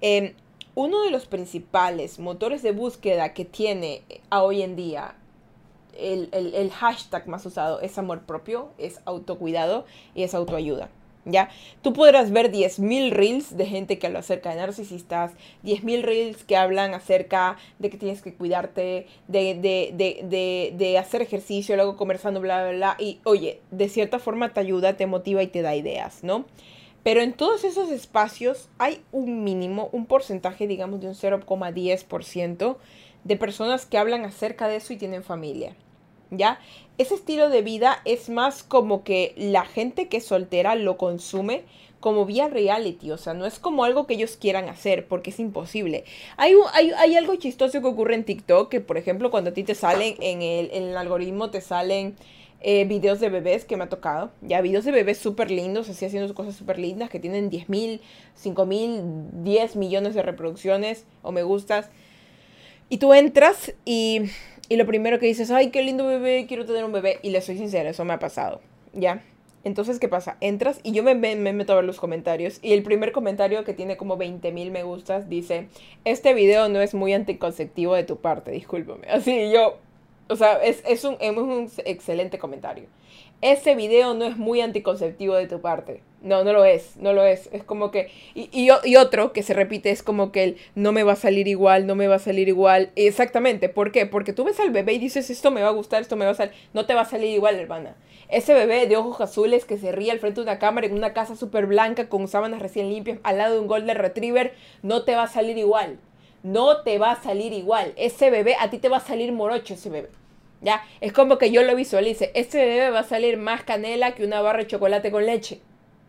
Em, uno de los principales motores de búsqueda que tiene a hoy en día el, hashtag más usado es amor propio, es autocuidado y es autoayuda. ¿Ya? Tú podrás ver 10.000 reels de gente que habla acerca de narcisistas, 10.000 reels que hablan acerca de que tienes que cuidarte, de, de, de, hacer ejercicio, luego conversando, bla, bla, bla. Y oye, de cierta forma te ayuda, te motiva y te da ideas, ¿no? Pero en todos esos espacios hay un mínimo, un porcentaje, digamos, de un 0,10% de personas que hablan acerca de eso y tienen familia. ¿Ya? Ese estilo de vida es más como que la gente que es soltera lo consume como vía reality, o sea, no es como algo que ellos quieran hacer, porque es imposible. Hay, hay, hay algo chistoso que ocurre en TikTok, que por ejemplo cuando a ti te salen, en el, el algoritmo te salen eh, videos de bebés que me ha tocado. Ya, videos de bebés súper lindos, así haciendo cosas súper lindas, que tienen 10 mil, 5 mil, 10 millones de reproducciones o me gustas. Y tú entras y, y lo primero que dices, ay, qué lindo bebé, quiero tener un bebé. Y le soy sincera, eso me ha pasado. ¿Ya? Entonces, ¿qué pasa? Entras y yo me, me, meto a ver los comentarios. Y el primer comentario, que tiene como 20 mil me gustas, dice: Este video no es muy anticonceptivo de tu parte, discúlpame. Así yo. O sea, es, es, un, es un excelente comentario. Ese video no es muy anticonceptivo de tu parte. No, no lo es, no lo es. Es como que... Y, y, y, otro que se repite es como que el no me va a salir igual, no me va a salir igual. Exactamente, ¿por qué? Porque tú ves al bebé y dices, esto me va a gustar, esto me va a salir... No te va a salir igual, hermana. Ese bebé de ojos azules que se ríe al frente de una cámara en una casa súper blanca con sábanas recién limpias al lado de un Golden Retriever, no te va a salir igual. No te va a salir igual. Ese bebé, a ti te va a salir morocho ese bebé. ¿Ya? Es como que yo lo visualice. Ese bebé va a salir más canela que una barra de chocolate con leche.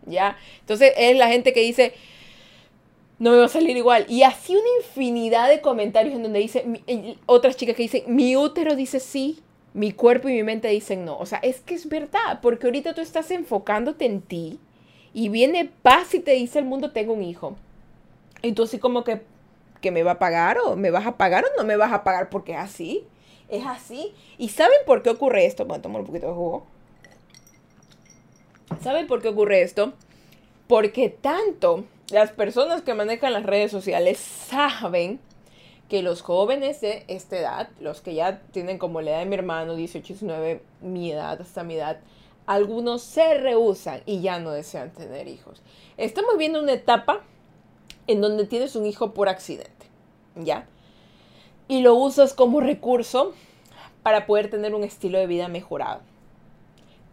¿Ya? Entonces es la gente que dice, no me va a salir igual. Y así una infinidad de comentarios en donde dice, otras chicas que dicen, mi útero dice sí, mi cuerpo y mi mente dicen no. O sea, es que es verdad, porque ahorita tú estás enfocándote en ti y viene paz y te dice el mundo, tengo un hijo. Y tú así como que, ¿que me va a pagar o me vas a pagar o no me vas a pagar porque es así? Es así. ¿Y saben por qué ocurre esto? Bueno, tomo un poquito de jugo. ¿Saben por qué ocurre esto? Porque tanto las personas que manejan las redes sociales saben que los jóvenes de esta edad, los que ya tienen como la edad de mi hermano, 18, 19, mi edad, hasta mi edad, algunos se rehusan y ya no desean tener hijos. Estamos viendo una etapa en donde tienes un hijo por accidente, ¿ya? Y lo usas como recurso para poder tener un estilo de vida mejorado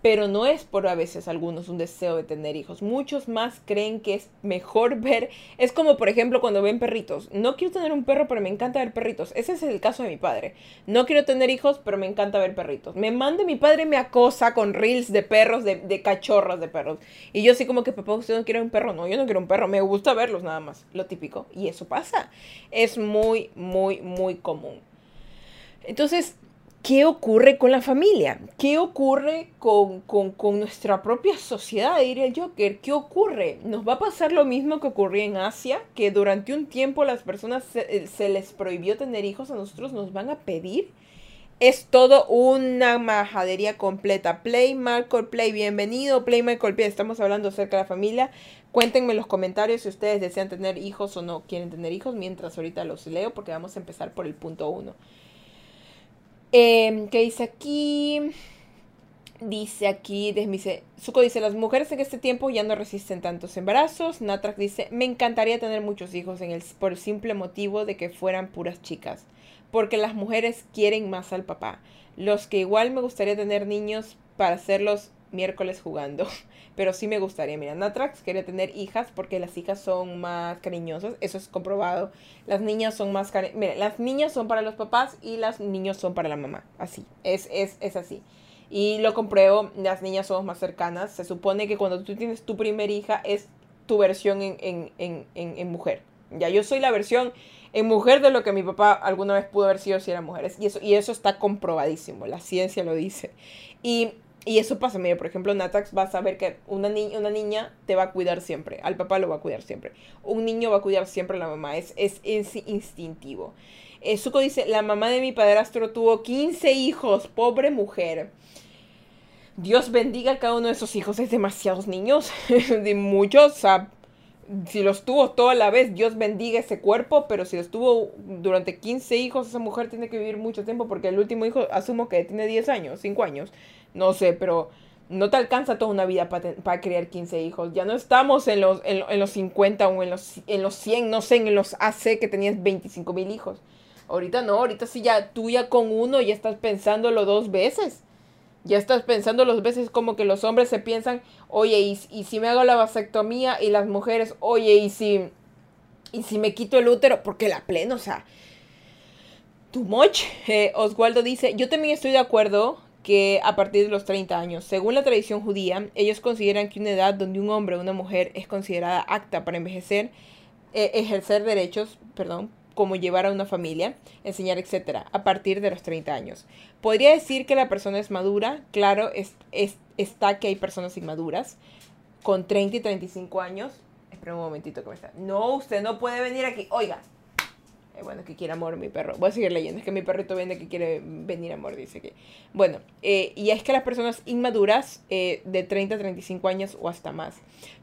pero no es por a veces algunos un deseo de tener hijos. Muchos más creen que es mejor ver, es como por ejemplo cuando ven perritos. No quiero tener un perro, pero me encanta ver perritos. Ese es el caso de mi padre. No quiero tener hijos, pero me encanta ver perritos. Me manda mi padre me acosa con reels de perros, de, de cachorros de perros. Y yo así como que, papá, ¿usted no quiere un perro? No, yo no quiero un perro, me gusta verlos nada más, lo típico. Y eso pasa. Es muy, muy, muy común. Entonces, ¿qué ocurre con la familia? ¿Qué ocurre con, nuestra propia sociedad? Diría el Joker. ¿Qué ocurre? ¿Nos va a pasar lo mismo que ocurrió en Asia? Que durante un tiempo las personas se, se les prohibió tener hijos, a nosotros nos van a pedir. Es todo una majadería completa. Play Michael Play, bienvenido. Play Michael Play, estamos hablando acerca de la familia. Cuéntenme en los comentarios si ustedes desean tener hijos o no quieren tener hijos, mientras ahorita los leo porque vamos a empezar por el punto uno. Eh, ¿Qué dice aquí? Dice aquí, dice, Suko dice, las mujeres en este tiempo ya no resisten tantos embarazos. Natrak dice, me encantaría tener muchos hijos en el, por el simple motivo de que fueran puras chicas. Porque las mujeres quieren más al papá. Los que igual me gustaría tener niños para hacerlos miércoles jugando. Pero sí me gustaría. Mira, Natrax quería tener hijas porque las hijas son más cariñosas. Eso es comprobado. Las niñas son más cariñosas. Mira, las niñas son para los papás y las niños son para la mamá. Así. Es, es, es así. Y lo compruebo. Las niñas son más cercanas. Se supone que cuando tú tienes tu primer hija es tu versión en, en, en, en, mujer. Ya yo soy la versión en mujer de lo que mi papá alguna vez pudo haber sido si era mujer. Y eso, y eso está comprobadísimo. La ciencia lo dice. Y y eso pasa, mira, por ejemplo, Natax va a saber que una, una niña te va a cuidar siempre, al papá lo va a cuidar siempre. Un niño va a cuidar siempre a la mamá, es, es, instintivo. Eh, dice, la mamá de mi padrastro tuvo 15 hijos, pobre mujer. Dios bendiga a cada uno de esos hijos, es demasiados niños, de muchos, o sea, si los tuvo toda la vez, Dios bendiga ese cuerpo, pero si los tuvo durante 15 hijos, esa mujer tiene que vivir mucho tiempo porque el último hijo asumo que tiene 10 años, 5 años. No sé, pero no te alcanza toda una vida para criar 15 hijos. Ya no estamos en los, en, los 50 o en los, en los 100, no sé, en los AC que tenías 25 mil hijos. Ahorita no, ahorita sí ya tú ya con uno ya estás pensándolo dos veces. Ya estás pensando dos veces como que los hombres se piensan, oye, y, y si me hago la vasectomía y las mujeres, oye, y si, y si me quito el útero, porque la plena, o sea, too much. Eh, Oswaldo dice, yo también estoy de acuerdo que a partir de los 30 años. Según la tradición judía, ellos consideran que una edad donde un hombre o una mujer es considerada apta para envejecer, eh, ejercer derechos, perdón, cómo llevar a una familia, enseñar, etcétera, a partir de los 30 años. Podría decir que la persona es madura, claro, es, está que hay personas inmaduras con 30 y 35 años. Espera un momentito que me está. No, usted no puede venir aquí. Oiga, eh, bueno, que quiere amor mi perro. Voy a seguir leyendo. Es que mi perrito viene que quiere venir amor, dice que. Bueno, eh, y es que las personas inmaduras eh, de 30 a 35 años o hasta más.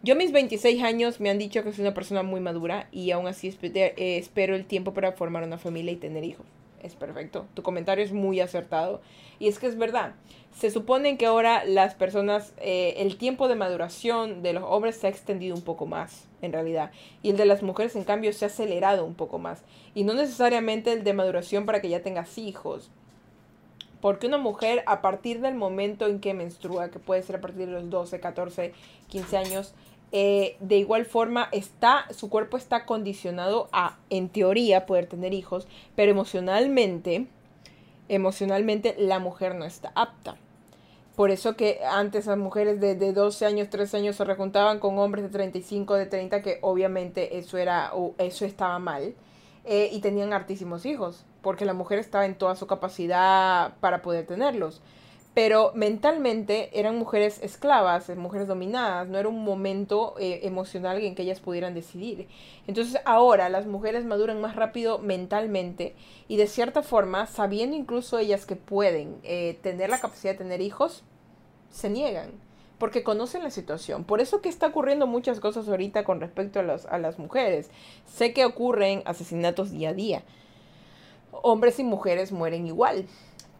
Yo mis 26 años me han dicho que soy una persona muy madura y aún así espero el tiempo para formar una familia y tener hijos. Es perfecto. Tu comentario es muy acertado. Y es que es verdad. Se supone que ahora las personas, el tiempo de maduración de los hombres se ha extendido un poco más en realidad. Y el de las mujeres, en cambio, se ha acelerado un poco más. Y no necesariamente el de maduración para que ya tengas hijos. Porque una mujer, a partir del momento en que menstrua, que puede ser a partir de los 12, 14, 15 años, eh, de igual forma está, su cuerpo está condicionado a, en teoría, poder tener hijos, pero emocionalmente, emocionalmente la mujer no está apta. Por eso que antes las mujeres de, de 12 años, 13 años se rejuntaban con hombres de 35, de 30, que obviamente eso, era, eso estaba mal. Eh, y tenían hartísimos hijos, porque la mujer estaba en toda su capacidad para poder tenerlos. Pero mentalmente eran mujeres esclavas, mujeres dominadas, no era un momento eh, emocional en que ellas pudieran decidir. Entonces ahora las mujeres maduran más rápido mentalmente y de cierta forma, sabiendo incluso ellas que pueden eh, tener la capacidad de tener hijos, se niegan porque conocen la situación. Por eso que está ocurriendo muchas cosas ahorita con respecto a, a las mujeres. Sé que ocurren asesinatos día a día. Hombres y mujeres mueren igual,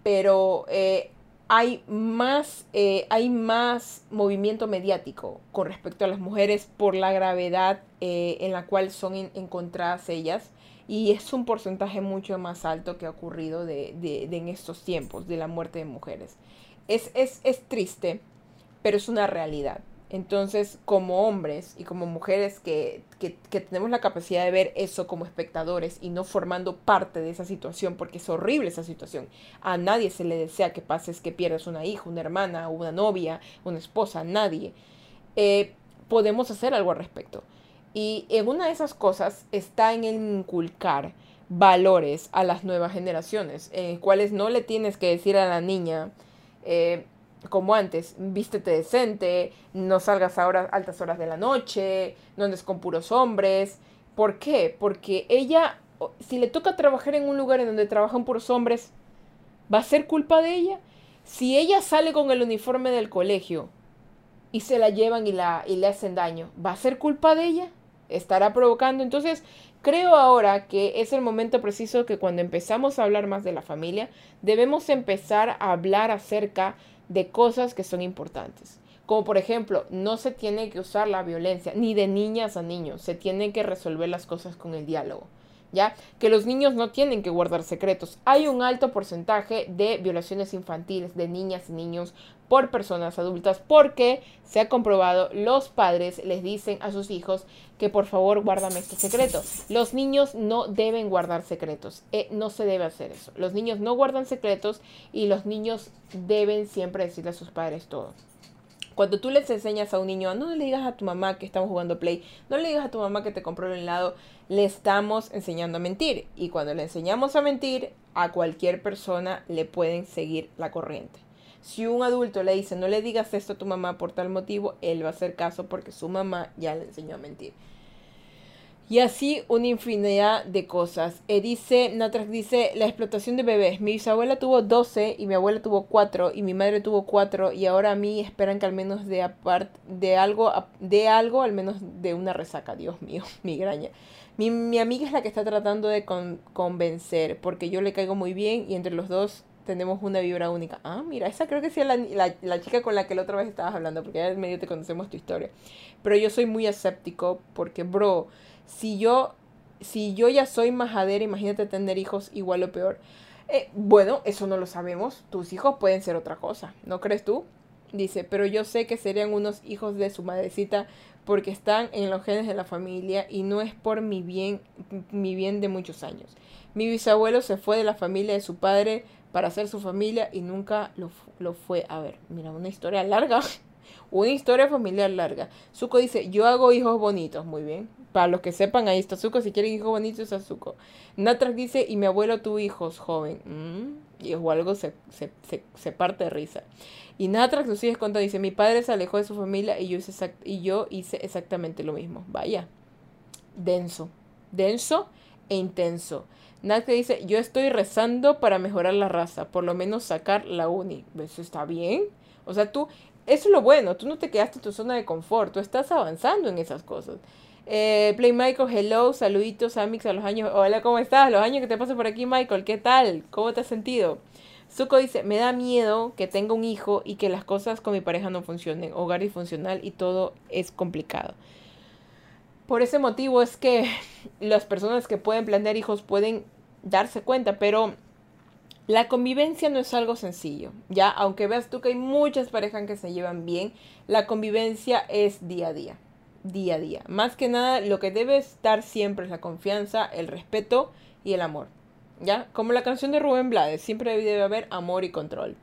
pero eh, hay más, eh, hay más movimiento mediático con respecto a las mujeres por la gravedad eh, en la cual son encontradas ellas y es un porcentaje mucho más alto que ha ocurrido de, en estos tiempos de la muerte de mujeres. Es, es, es triste, pero es una realidad. Entonces, como hombres y como mujeres que, tenemos la capacidad de ver eso como espectadores y no formando parte de esa situación, porque es horrible esa situación. A nadie se le desea que pases que pierdas una hija, una hermana, una novia, una esposa, nadie. Eh, podemos hacer algo al respecto. Y en una de esas cosas está en el inculcar valores a las nuevas generaciones, en cuales no le tienes que decir a la niña, eh, como antes, vístete decente, no salgas a altas horas de la noche, no andes con puros hombres. ¿Por qué? Porque ella, si le toca trabajar en un lugar en donde trabajan puros hombres, ¿va a ser culpa de ella? Si ella sale con el uniforme del colegio y se la llevan y, la, y le hacen daño, ¿va a ser culpa de ella? ¿Estará provocando? Entonces, creo ahora que es el momento preciso que cuando empezamos a hablar más de la familia, debemos empezar a hablar acerca cosas que son importantes. Como por ejemplo, no se tiene que usar la violencia, ni de niñas a niños, se tienen que resolver las cosas con el diálogo. ¿Ya? Que los niños no tienen que guardar secretos. Hay un alto porcentaje de violaciones infantiles de niñas y niños por personas adultas porque se ha comprobado, los padres les dicen a sus hijos que por favor guárdame este secreto. Los niños no deben guardar secretos, eh, no se debe hacer eso. Los niños no guardan secretos y los niños deben siempre decirle a sus padres todo. Cuando tú les enseñas a un niño, no le digas a tu mamá que estamos jugando play, no le digas a tu mamá que te compró el helado, le estamos enseñando a mentir. Y cuando le enseñamos a mentir, a cualquier persona le pueden seguir la corriente. Si un adulto le dice no le digas esto a tu mamá por tal motivo, él va a hacer caso porque su mamá ya le enseñó a mentir. Y así una infinidad de cosas. Eh, dice, Natras dice, la explotación de bebés. Mi bisabuela tuvo 12 y mi abuela tuvo 4 y mi madre tuvo 4 y ahora a mí esperan que al menos de, de, algo, de algo, al menos de una resaca. Dios mío, migraña. Mi, mi amiga es la que está tratando de convencer porque yo le caigo muy bien y entre los dos tenemos una vibra única. Ah, mira, esa creo que sí es la, la, chica con la que la otra vez estabas hablando, porque ya medio te conocemos tu historia. Pero yo soy muy escéptico porque, bro, si yo, si yo ya soy majadera, imagínate tener hijos igual o peor. Eh, bueno, eso no lo sabemos. Tus hijos pueden ser otra cosa, ¿no crees tú? Dice, pero yo sé que serían unos hijos de su madrecita porque están en los genes de la familia y no es por mi bien, mi bien de muchos años. Mi bisabuelo se fue de la familia de su padre para hacer su familia y nunca lo, lo fue a ver. Mira, una historia larga. Una historia familiar larga. Zuko dice, yo hago hijos bonitos. Muy bien. Para los que sepan, ahí está Zuko. Si quieren hijos bonitos, es Zuko. Natras dice, y mi abuelo tuvo hijos joven. Mm, y o algo se, se, se, parte de risa. Y Natrax lo sigue contando. Dice, mi padre se alejó de su familia y yo hice, y yo hice exactamente lo mismo. Vaya. Denso. Denso e intenso. Natrax dice, yo estoy rezando para mejorar la raza. Por lo menos sacar la uni. ¿Eso está bien? O sea, tú eso es lo bueno, tú no te quedaste en tu zona de confort, tú estás avanzando en esas cosas. Eh, Play Michael, hello, saluditos a Mix a los años. Hola, ¿cómo estás? Los años que te pasan por aquí, Michael, ¿qué tal? ¿Cómo te has sentido? Zuko dice, me da miedo que tenga un hijo y que las cosas con mi pareja no funcionen, hogar disfuncional y todo es complicado. Por ese motivo es que las personas que pueden planear hijos pueden darse cuenta, pero la convivencia no es algo sencillo, ya, aunque veas tú que hay muchas parejas que se llevan bien, la convivencia es día a día, día a día. Más que nada, lo que debe estar siempre es la confianza, el respeto y el amor, ya, como la canción de Rubén Blades, siempre debe haber amor y control.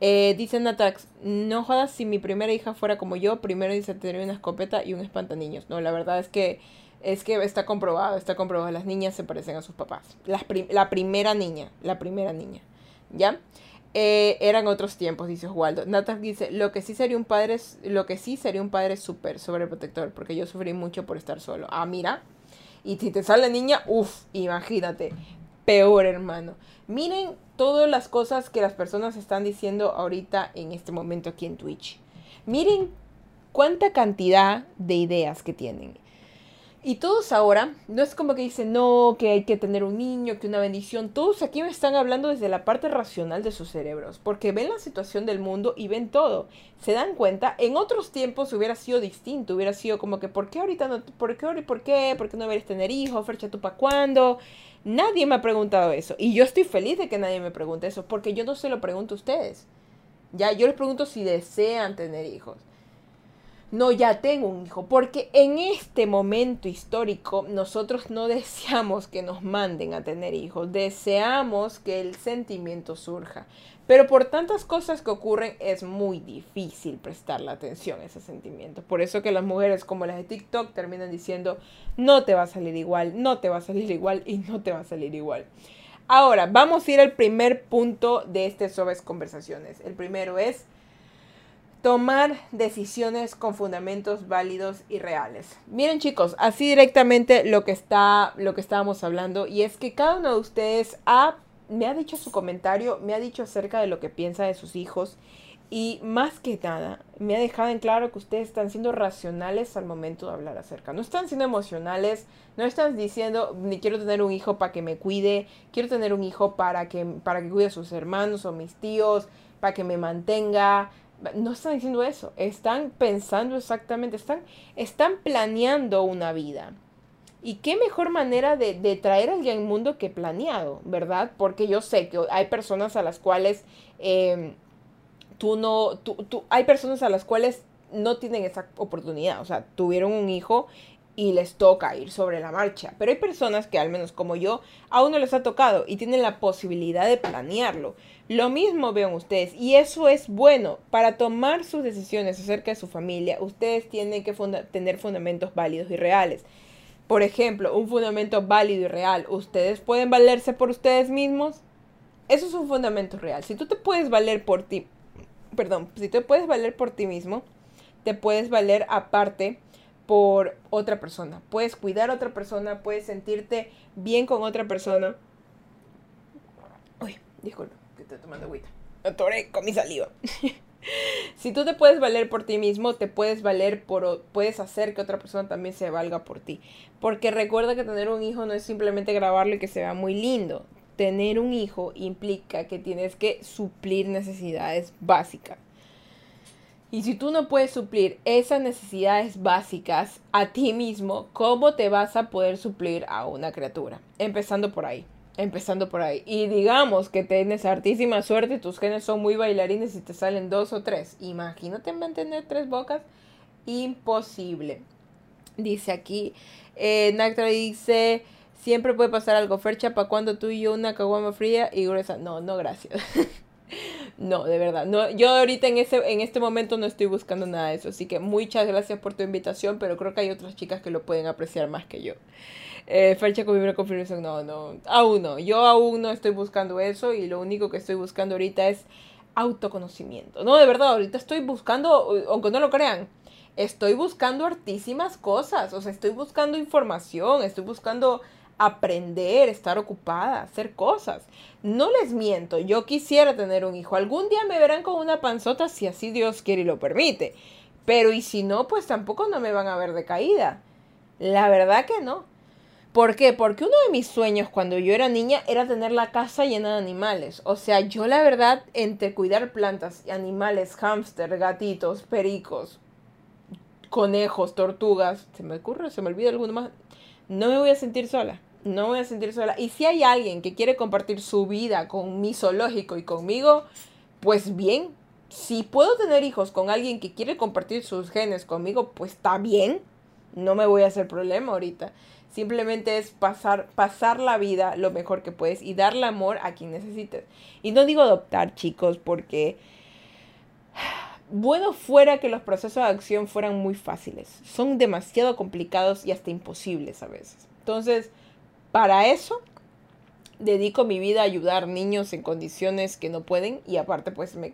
Eh, dice Natax, no jodas si mi primera hija fuera como yo, primero dice tener una escopeta y un espantaniños. No, la verdad es que es que está comprobado, está comprobado, las niñas se parecen a sus papás. la primera niña, la primera niña, ¿ya? Eh, eran otros tiempos, dice Oswaldo. Natas dice, lo que sí sería un padre, lo que sí sería un padre súper sobreprotector, porque yo sufrí mucho por estar solo. Ah, mira. Y si te sale niña, uff, imagínate. Peor, hermano. Miren todas las cosas que las personas están diciendo ahorita en este momento aquí en Twitch. Miren cuánta cantidad de ideas que tienen. Y todos ahora, no es como que dicen, no, que hay que tener un niño, que una bendición. Todos aquí me están hablando desde la parte racional de sus cerebros, porque ven la situación del mundo y ven todo. Se dan cuenta, en otros tiempos hubiera sido distinto, hubiera sido como que, ¿por qué ahorita no? ¿Por qué? ¿Por qué? ¿Por qué no deberías tener hijos? ¿Fercha tú para cuándo? Nadie me ha preguntado eso. Y yo estoy feliz de que nadie me pregunte eso, porque yo no se lo pregunto a ustedes. Ya, yo les pregunto si desean tener hijos no, ya tengo un hijo, porque en este momento histórico nosotros no deseamos que nos manden a tener hijos, deseamos que el sentimiento surja. Pero por tantas cosas que ocurren es muy difícil prestar la atención a ese sentimiento. Por eso que las mujeres como las de TikTok terminan diciendo, no te va a salir igual, no te va a salir igual y no te va a salir igual. Ahora, vamos a ir al primer punto de este Sobes Conversaciones. El primero es tomar decisiones con fundamentos válidos y reales. Miren chicos, así directamente lo que está lo que estábamos hablando y es que cada uno de ustedes ha me ha dicho su comentario, me ha dicho acerca de lo que piensa de sus hijos y más que nada me ha dejado en claro que ustedes están siendo racionales al momento de hablar acerca. No están siendo emocionales, no están diciendo ni quiero tener un hijo para que me cuide, quiero tener un hijo para que para que cuide a sus hermanos o mis tíos, para que me mantenga, no están diciendo eso, están pensando exactamente, están, están planeando una vida. Y qué mejor manera de, traer a alguien al mundo que planeado, ¿verdad? Porque yo sé que hay personas a las cuales em, tú no, tú, tú, hay personas a las cuales no tienen esa oportunidad, o sea, tuvieron un hijo y les toca ir sobre la marcha. Pero hay personas que, al menos como yo, aún no les ha tocado y tienen la posibilidad de planearlo. Lo mismo vean ustedes y eso es bueno. Para tomar sus decisiones acerca de su familia, ustedes tienen que tener fundamentos válidos y reales. Por ejemplo, un fundamento válido y real. ¿Ustedes pueden valerse por ustedes mismos? Eso es un fundamento real. Si tú te puedes valer por ti, perdón, si te puedes valer por ti mismo, te puedes valer aparte por otra persona. Puedes cuidar a otra persona, puedes sentirte bien con otra persona. Uy, disculpa, que estoy tomando agüita. Con mi saliva. si tú te puedes valer por ti mismo, te puedes valer por puedes hacer que otra persona también se valga por ti. Porque recuerda que tener un hijo no es simplemente grabarlo y que se vea muy lindo. Tener un hijo implica que tienes que suplir necesidades básicas. Y si tú no puedes suplir esas necesidades básicas a ti mismo, ¿cómo te vas a poder suplir a una criatura? Empezando por ahí. Empezando por ahí. Y digamos que tienes hartísima suerte, tus genes son muy bailarines y te salen dos o tres. Imagínate mantener tres bocas. Imposible. Dice aquí, eh, dice, siempre puede pasar algo. Fercha, ¿para cuando tú y yo una caguama fría y gruesa? No, no, gracias. No, de verdad. No, yo ahorita en, ese, en este momento no estoy buscando nada de eso. Así que muchas gracias por tu invitación, pero creo que hay otras chicas que lo pueden apreciar más que yo. Eh, fecha con mi confirmación, no, no, aún no. Yo aún no estoy buscando eso y lo único que estoy buscando ahorita es autoconocimiento. No, de verdad, ahorita estoy buscando, aunque no lo crean, estoy buscando hartísimas cosas. O sea, estoy buscando información, estoy buscando aprender, estar ocupada, hacer cosas. No les miento, yo quisiera tener un hijo. Algún día me verán con una panzota si así Dios quiere y lo permite. Pero y si no, pues tampoco no me van a ver de caída. La verdad que no. ¿Por qué? Porque uno de mis sueños cuando yo era niña era tener la casa llena de animales. O sea, yo la verdad, entre cuidar plantas, animales, hámster, gatitos, pericos, conejos, tortugas, se me ocurre, se me olvida alguno más, no me voy a sentir sola. No me voy a sentir sola. Y si hay alguien que quiere compartir su vida con mi zoológico y conmigo, pues bien. Si puedo tener hijos con alguien que quiere compartir sus genes conmigo, pues está bien. No me voy a hacer problema ahorita. Simplemente es pasar, pasar la vida lo mejor que puedes y darle amor a quien necesites. Y no digo adoptar, chicos, porque bueno fuera que los procesos de acción fueran muy fáciles. Son demasiado complicados y hasta imposibles a veces. Entonces, para eso dedico mi vida a ayudar niños en condiciones que no pueden y aparte pues me,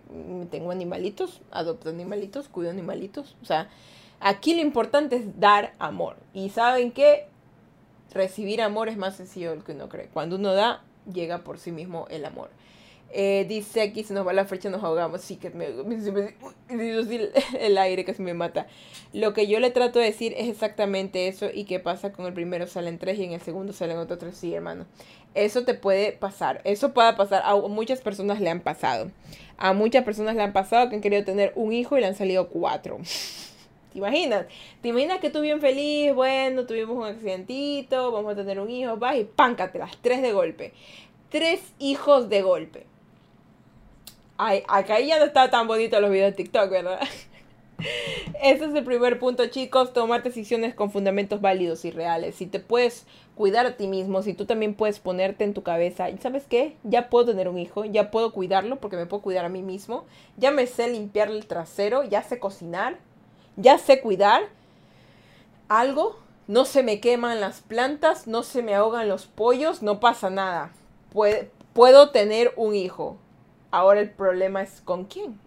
tengo animalitos, adopto animalitos, cuido animalitos. O sea, aquí lo importante es dar amor. Y saben que recibir amor es más sencillo de lo que uno cree. Cuando uno da, llega por sí mismo el amor. Eh, dice aquí, se nos va la flecha, nos ahogamos. Sí, que me, el aire que se me mata. Lo que yo le trato de decir es exactamente eso. Y qué pasa con el primero salen tres y en el segundo salen otros tres. Sí, hermano. Eso te puede pasar. Eso puede pasar. A muchas personas le han pasado. A muchas personas le han pasado que han querido tener un hijo y le han salido cuatro. ¿Te imaginas? ¿Te imaginas que tú bien feliz? Bueno, tuvimos un accidentito, vamos a tener un hijo, vas y páncate las tres de golpe. Tres hijos de golpe. Ay, acá ya no está tan bonito los videos de TikTok, ¿verdad? Ese es el primer punto, chicos. Tomar decisiones con fundamentos válidos y reales. Si te puedes cuidar a ti mismo, si tú también puedes ponerte en tu cabeza, ¿sabes qué? Ya puedo tener un hijo, ya puedo cuidarlo porque me puedo cuidar a mí mismo. Ya me sé limpiar el trasero, ya sé cocinar, ya sé cuidar algo, no se me queman las plantas, no se me ahogan los pollos, no pasa nada. puedo tener un hijo. Ahora el problema es con quién.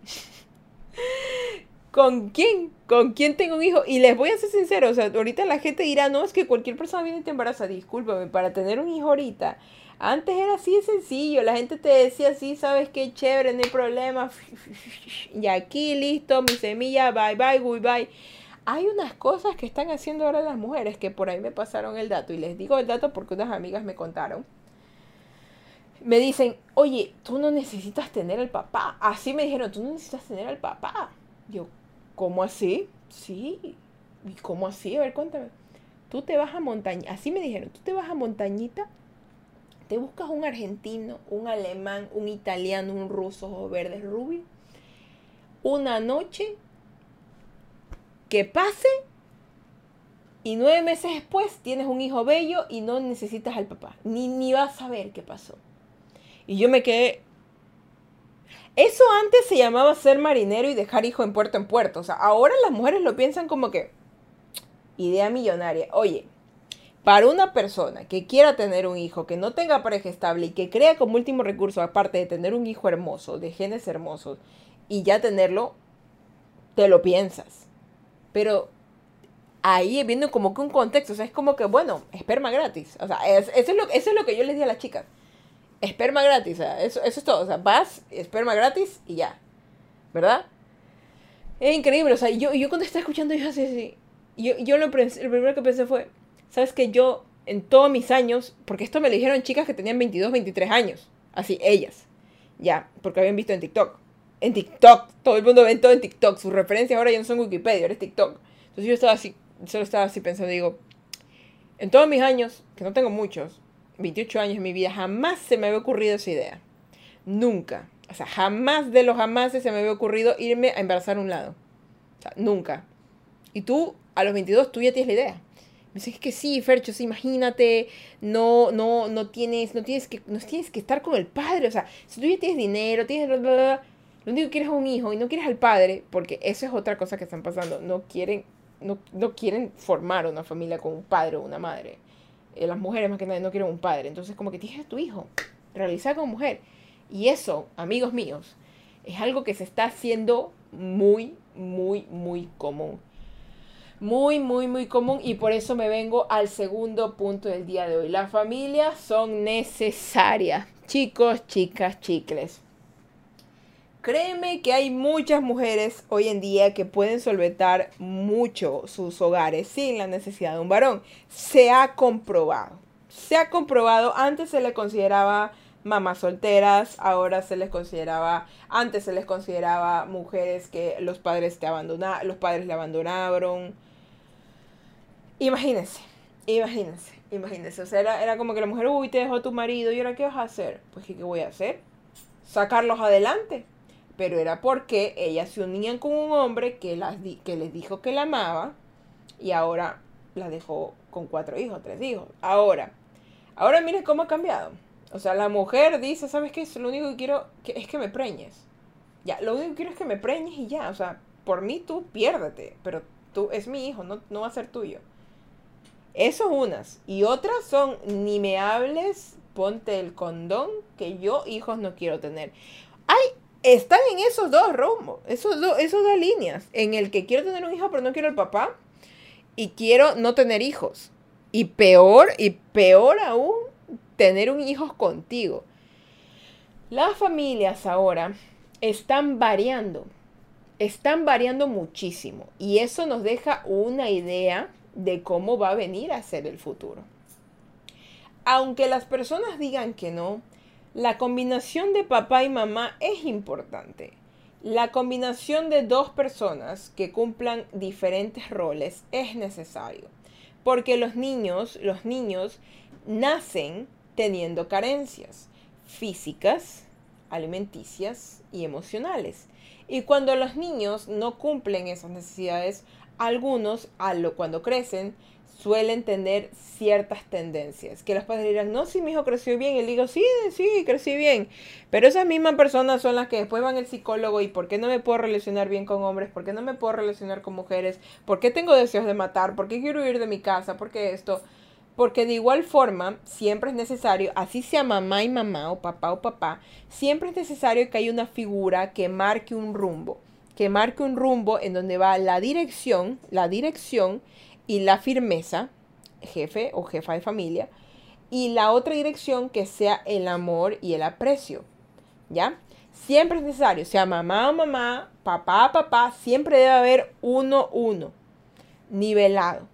¿Con quién? ¿Con quién tengo un hijo? Y les voy a ser sincero, o sea, ahorita la gente dirá, no, es que cualquier persona viene y te embaraza, discúlpame, para tener un hijo ahorita. Antes era así de sencillo, la gente te decía así, sabes qué chévere, no hay problema. Y aquí listo, mi semilla, bye bye, goodbye. Hay unas cosas que están haciendo ahora las mujeres que por ahí me pasaron el dato y les digo el dato porque unas amigas me contaron. Me dicen, oye, tú no necesitas tener al papá. Así me dijeron, tú no necesitas tener al papá. Yo, ¿cómo así? Sí. ¿Y cómo así? A ver, cuéntame. Tú te vas a montaña. Así me dijeron, tú te vas a montañita te buscas un argentino, un alemán, un italiano, un ruso o verde rubio. Una noche que pase y nueve meses después tienes un hijo bello y no necesitas al papá. Ni, ni vas a saber qué pasó. Y yo me quedé... Eso antes se llamaba ser marinero y dejar hijo en puerto en puerto. O sea, ahora las mujeres lo piensan como que... Idea millonaria. Oye, para una persona que quiera tener un hijo, que no tenga pareja estable y que crea como último recurso, aparte de tener un hijo hermoso, de genes hermosos, y ya tenerlo, te lo piensas. Pero ahí viendo como que un contexto, o sea, es como que, bueno, esperma gratis. O sea, eso, es lo, eso es lo que yo les di a las chicas. Esperma gratis, eso, eso es todo. O sea, vas, esperma gratis y ya. ¿Verdad? Es increíble, o sea, yo, yo cuando estaba escuchando, yo así, yo, lo, lo primero que pensé fue, Sabes que yo, en todos mis años, porque esto me lo dijeron chicas que tenían 22, 23 años, así, ellas, ya, porque habían visto en TikTok. En TikTok, todo el mundo ve todo en TikTok. Sus referencias ahora ya no son Wikipedia, ahora es TikTok. Entonces yo estaba así, solo estaba así pensando, digo, en todos mis años, que no tengo muchos, 28 años en mi vida, jamás se me había ocurrido esa idea. Nunca. O sea, jamás de los jamás se me había ocurrido irme a embarazar un lado. O sea, nunca. Y tú, a los 22, tú ya tienes la idea. Me dice que sí, Fercho, imagínate, no, no, no tienes, no tienes que, no tienes que estar con el padre, o sea, si tú ya tienes dinero, tienes, Lo único que quieres es un hijo y no quieres al padre, porque eso es otra cosa que están pasando. No quieren, no, no quieren formar una familia con un padre o una madre. Eh, las mujeres más que nada no quieren un padre. Entonces como que tienes a tu hijo, realizar como mujer. Y eso, amigos míos, es algo que se está haciendo muy, muy, muy común. Muy, muy, muy común y por eso me vengo al segundo punto del día de hoy. Las familias son necesarias. Chicos, chicas, chicles. Créeme que hay muchas mujeres hoy en día que pueden solventar mucho sus hogares sin la necesidad de un varón. Se ha comprobado. Se ha comprobado. Antes se le consideraba mamás solteras, ahora se les consideraba, antes se les consideraba mujeres que los padres te abandonaron, los padres le abandonaron. Imagínense, imagínense, imagínense. O sea, era, como que la mujer, uy, te dejó tu marido, ¿y ahora qué vas a hacer? Pues, ¿qué, voy a hacer? Sacarlos adelante. Pero era porque ellas se unían con un hombre que, las que les dijo que la amaba y ahora la dejó con cuatro hijos, tres hijos. Ahora, ahora miren cómo ha cambiado. O sea, la mujer dice, ¿sabes qué? Lo único que quiero es que me preñes. Ya, lo único que quiero es que me preñes y ya. O sea, por mí tú piérdete, pero tú es mi hijo, no, no va a ser tuyo. Eso unas. Y otras son, ni me hables, ponte el condón, que yo hijos no quiero tener. Hay, están en esos dos rumbos, esos, dos, esos dos líneas, en el que quiero tener un hijo pero no quiero el papá, y quiero no tener hijos. Y peor, y peor aún, tener un hijo contigo. Las familias ahora están variando, están variando muchísimo y eso nos deja una idea de cómo va a venir a ser el futuro. Aunque las personas digan que no, la combinación de papá y mamá es importante. La combinación de dos personas que cumplan diferentes roles es necesario, porque los niños, los niños nacen teniendo carencias físicas, alimenticias y emocionales. Y cuando los niños no cumplen esas necesidades, algunos, cuando crecen, suelen tener ciertas tendencias. Que los padres dirán, no, si mi hijo creció bien. Y él digo, sí, sí, crecí bien. Pero esas mismas personas son las que después van al psicólogo y ¿por qué no me puedo relacionar bien con hombres? ¿Por qué no me puedo relacionar con mujeres? ¿Por qué tengo deseos de matar? ¿Por qué quiero huir de mi casa? ¿Por qué esto? Porque de igual forma, siempre es necesario, así sea mamá y mamá o papá o papá, siempre es necesario que haya una figura que marque un rumbo, que marque un rumbo en donde va la dirección, la dirección y la firmeza, jefe o jefa de familia, y la otra dirección que sea el amor y el aprecio, ¿ya? Siempre es necesario, sea mamá o mamá, papá papá, siempre debe haber uno uno, nivelado,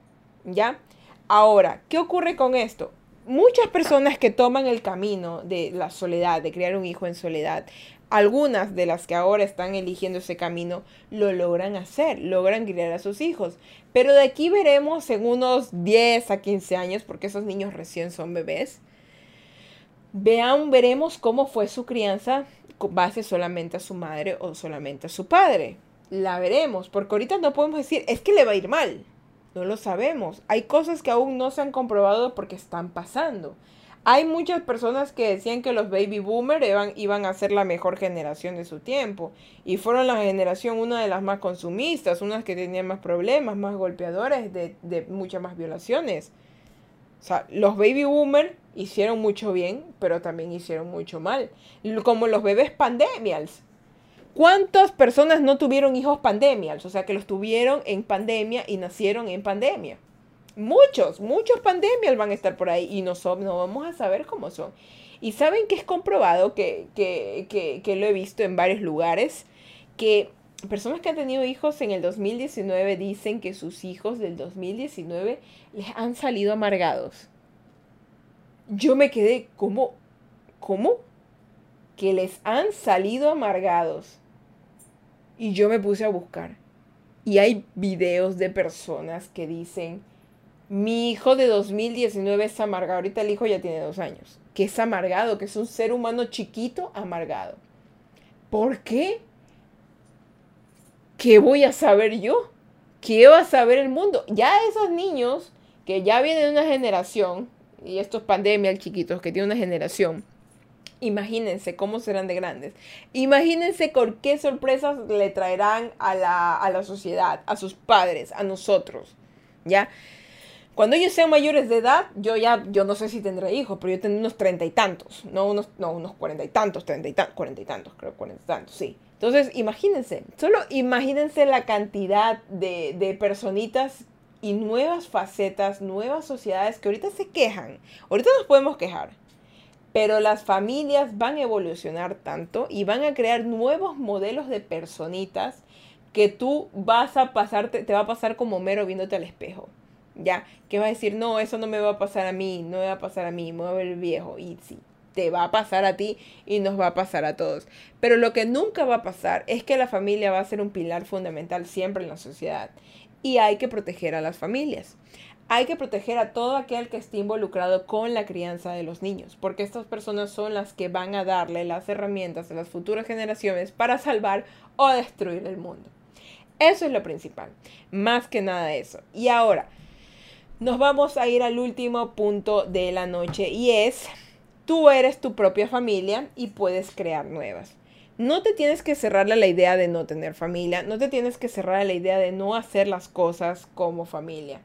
¿ya? Ahora, ¿qué ocurre con esto? Muchas personas que toman el camino de la soledad, de criar un hijo en soledad, algunas de las que ahora están eligiendo ese camino lo logran hacer, logran criar a sus hijos. Pero de aquí veremos en unos 10 a 15 años, porque esos niños recién son bebés, vean, veremos cómo fue su crianza base solamente a su madre o solamente a su padre. La veremos, porque ahorita no podemos decir, es que le va a ir mal. No lo sabemos. Hay cosas que aún no se han comprobado porque están pasando. Hay muchas personas que decían que los baby boomers iban, a ser la mejor generación de su tiempo. Y fueron la generación una de las más consumistas, unas que tenían más problemas, más golpeadores, de, de muchas más violaciones. O sea, los baby boomers hicieron mucho bien, pero también hicieron mucho mal. Como los bebés pandemials. ¿Cuántas personas no tuvieron hijos pandemias? O sea, que los tuvieron en pandemia y nacieron en pandemia. Muchos, muchos pandemias van a estar por ahí y no, no vamos a saber cómo son. Y saben que es comprobado, que, que, que lo he visto en varios lugares, que personas que han tenido hijos en el 2019 dicen que sus hijos del 2019 les han salido amargados. Yo me quedé, ¿cómo? ¿Cómo? Que les han salido amargados. Y yo me puse a buscar. Y hay videos de personas que dicen, mi hijo de 2019 es amargado. Ahorita el hijo ya tiene dos años. Que es amargado, que es un ser humano chiquito amargado. ¿Por qué? ¿Qué voy a saber yo? ¿Qué va a saber el mundo? Ya esos niños que ya vienen de una generación, y estos pandemias chiquitos que tienen una generación, Imagínense cómo serán de grandes. Imagínense con qué sorpresas le traerán a la, a la sociedad, a sus padres, a nosotros. ¿Ya? Cuando ellos sean mayores de edad, yo ya, yo no sé si tendré hijos, pero yo tendré unos treinta y tantos, no unos, no, unos cuarenta y tantos, treinta y tantos, cuarenta y tantos, creo, cuarenta y tantos, sí. Entonces, imagínense, solo imagínense la cantidad de, de personitas y nuevas facetas, nuevas sociedades que ahorita se quejan. Ahorita nos podemos quejar, pero las familias van a evolucionar tanto y van a crear nuevos modelos de personitas que tú vas a pasarte, te va a pasar como mero viéndote al espejo ya, que va a decir, no, eso no me va a pasar a mí, no me va a pasar a mí, me voy a ver viejo. Y sí, te va a pasar a ti y nos va a pasar a todos. Pero lo que nunca va a pasar es que la familia va a ser un pilar fundamental siempre en la sociedad. Y hay que proteger a las familias. Hay que proteger a todo aquel que esté involucrado con la crianza de los niños, porque estas personas son las que van a darle las herramientas a las futuras generaciones para salvar o destruir el mundo. Eso es lo principal, más que nada eso. Y ahora, nos vamos a ir al último punto de la noche y es, tú eres tu propia familia y puedes crear nuevas. No te tienes que cerrar a la idea de no tener familia, no te tienes que cerrar a la idea de no hacer las cosas como familia.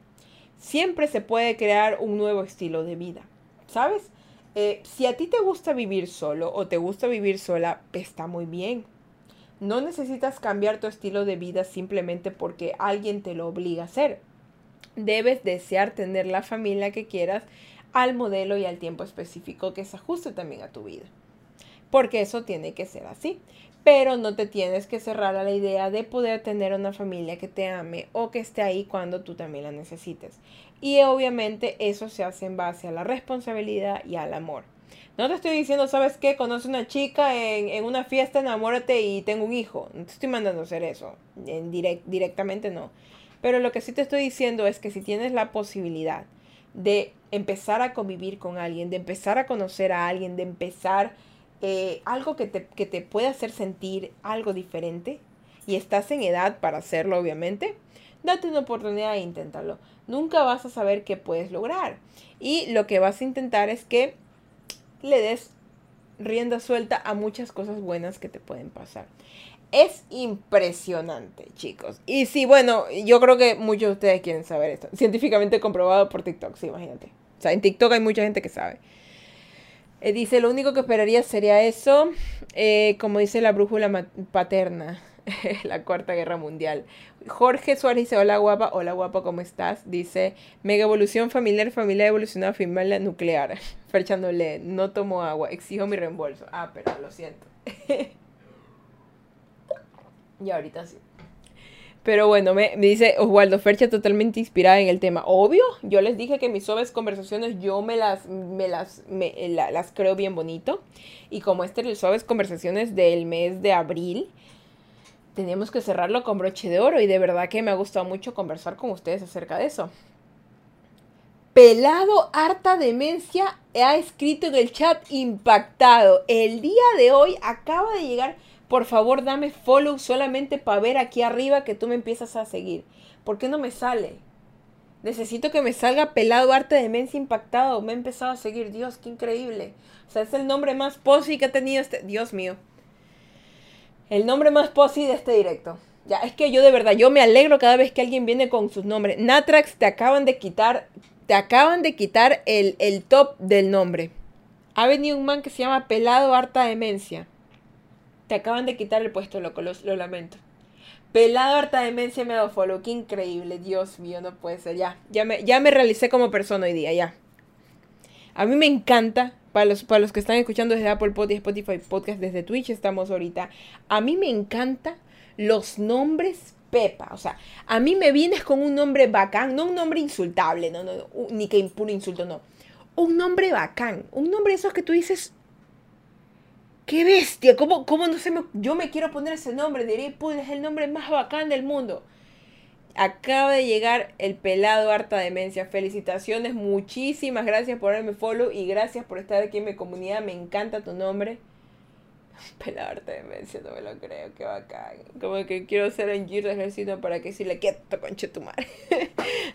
Siempre se puede crear un nuevo estilo de vida, ¿sabes? Eh, si a ti te gusta vivir solo o te gusta vivir sola, está muy bien. No necesitas cambiar tu estilo de vida simplemente porque alguien te lo obliga a hacer debes desear tener la familia que quieras al modelo y al tiempo específico que se ajuste también a tu vida. Porque eso tiene que ser así. Pero no te tienes que cerrar a la idea de poder tener una familia que te ame o que esté ahí cuando tú también la necesites. Y obviamente eso se hace en base a la responsabilidad y al amor. No te estoy diciendo, ¿sabes qué? Conoce una chica en, una fiesta, enamórate y tengo un hijo. No te estoy mandando hacer eso. En directamente no. Pero lo que sí te estoy diciendo es que si tienes la posibilidad de empezar a convivir con alguien, de empezar a conocer a alguien, de empezar eh, algo que te, que te pueda hacer sentir algo diferente, y estás en edad para hacerlo, obviamente, date una oportunidad e inténtalo. Nunca vas a saber qué puedes lograr. Y lo que vas a intentar es que le des rienda suelta a muchas cosas buenas que te pueden pasar. Es impresionante, chicos. Y sí, bueno, yo creo que muchos de ustedes quieren saber esto. Científicamente comprobado por TikTok, sí, imagínate. O sea, en TikTok hay mucha gente que sabe. Eh, dice, lo único que esperaría sería eso, eh, como dice la brújula paterna, la Cuarta Guerra Mundial. Jorge Suárez dice, hola guapa, hola guapa, ¿cómo estás? Dice, mega evolución familiar, familia evolucionada, familia nuclear. Ferchándole, no tomo agua, exijo mi reembolso. Ah, pero lo siento. Y ahorita sí. Pero bueno, me, dice Oswaldo Fercha totalmente inspirada en el tema. Obvio, yo les dije que mis suaves conversaciones yo me las, me las, me, las creo bien bonito. Y como este las suaves conversaciones del mes de abril, teníamos que cerrarlo con broche de oro. Y de verdad que me ha gustado mucho conversar con ustedes acerca de eso. Pelado harta demencia ha escrito en el chat impactado. El día de hoy acaba de llegar por favor dame follow solamente para ver aquí arriba que tú me empiezas a seguir. ¿Por qué no me sale? Necesito que me salga pelado arte de demencia impactado. Me ha empezado a seguir. Dios, qué increíble. O sea, es el nombre más posi que ha tenido este. Dios mío. El nombre más posi de este directo. Ya, es que yo de verdad, yo me alegro cada vez que alguien viene con sus nombres. Natrax, te acaban de quitar. Te acaban de quitar el, el top del nombre. Ha venido un man que se llama Pelado Harta Demencia. Te acaban de quitar el puesto, loco, lo, lo lamento. Pelado harta demencia me ha dado follow. Qué increíble. Dios mío, no puede ser. Ya, ya me, ya me realicé como persona hoy día, ya. A mí me encanta, para los, para los que están escuchando desde Apple Podcast, Spotify Podcast, desde Twitch estamos ahorita. A mí me encanta los nombres Pepa. O sea, a mí me vienes con un nombre bacán, no un nombre insultable, no, no, ni que puro insulto, no. Un nombre bacán, un nombre de esos que tú dices, ¡Qué bestia! ¿Cómo, cómo no sé? Yo me quiero poner ese nombre. Diré, pues es el nombre más bacán del mundo. Acaba de llegar el pelado harta demencia. Felicitaciones, muchísimas gracias por darme follow y gracias por estar aquí en mi comunidad. Me encanta tu nombre. Pelado harta demencia, no me lo creo, qué bacán. Como que quiero ser en Giro ejército para que si le quieto conche tu madre.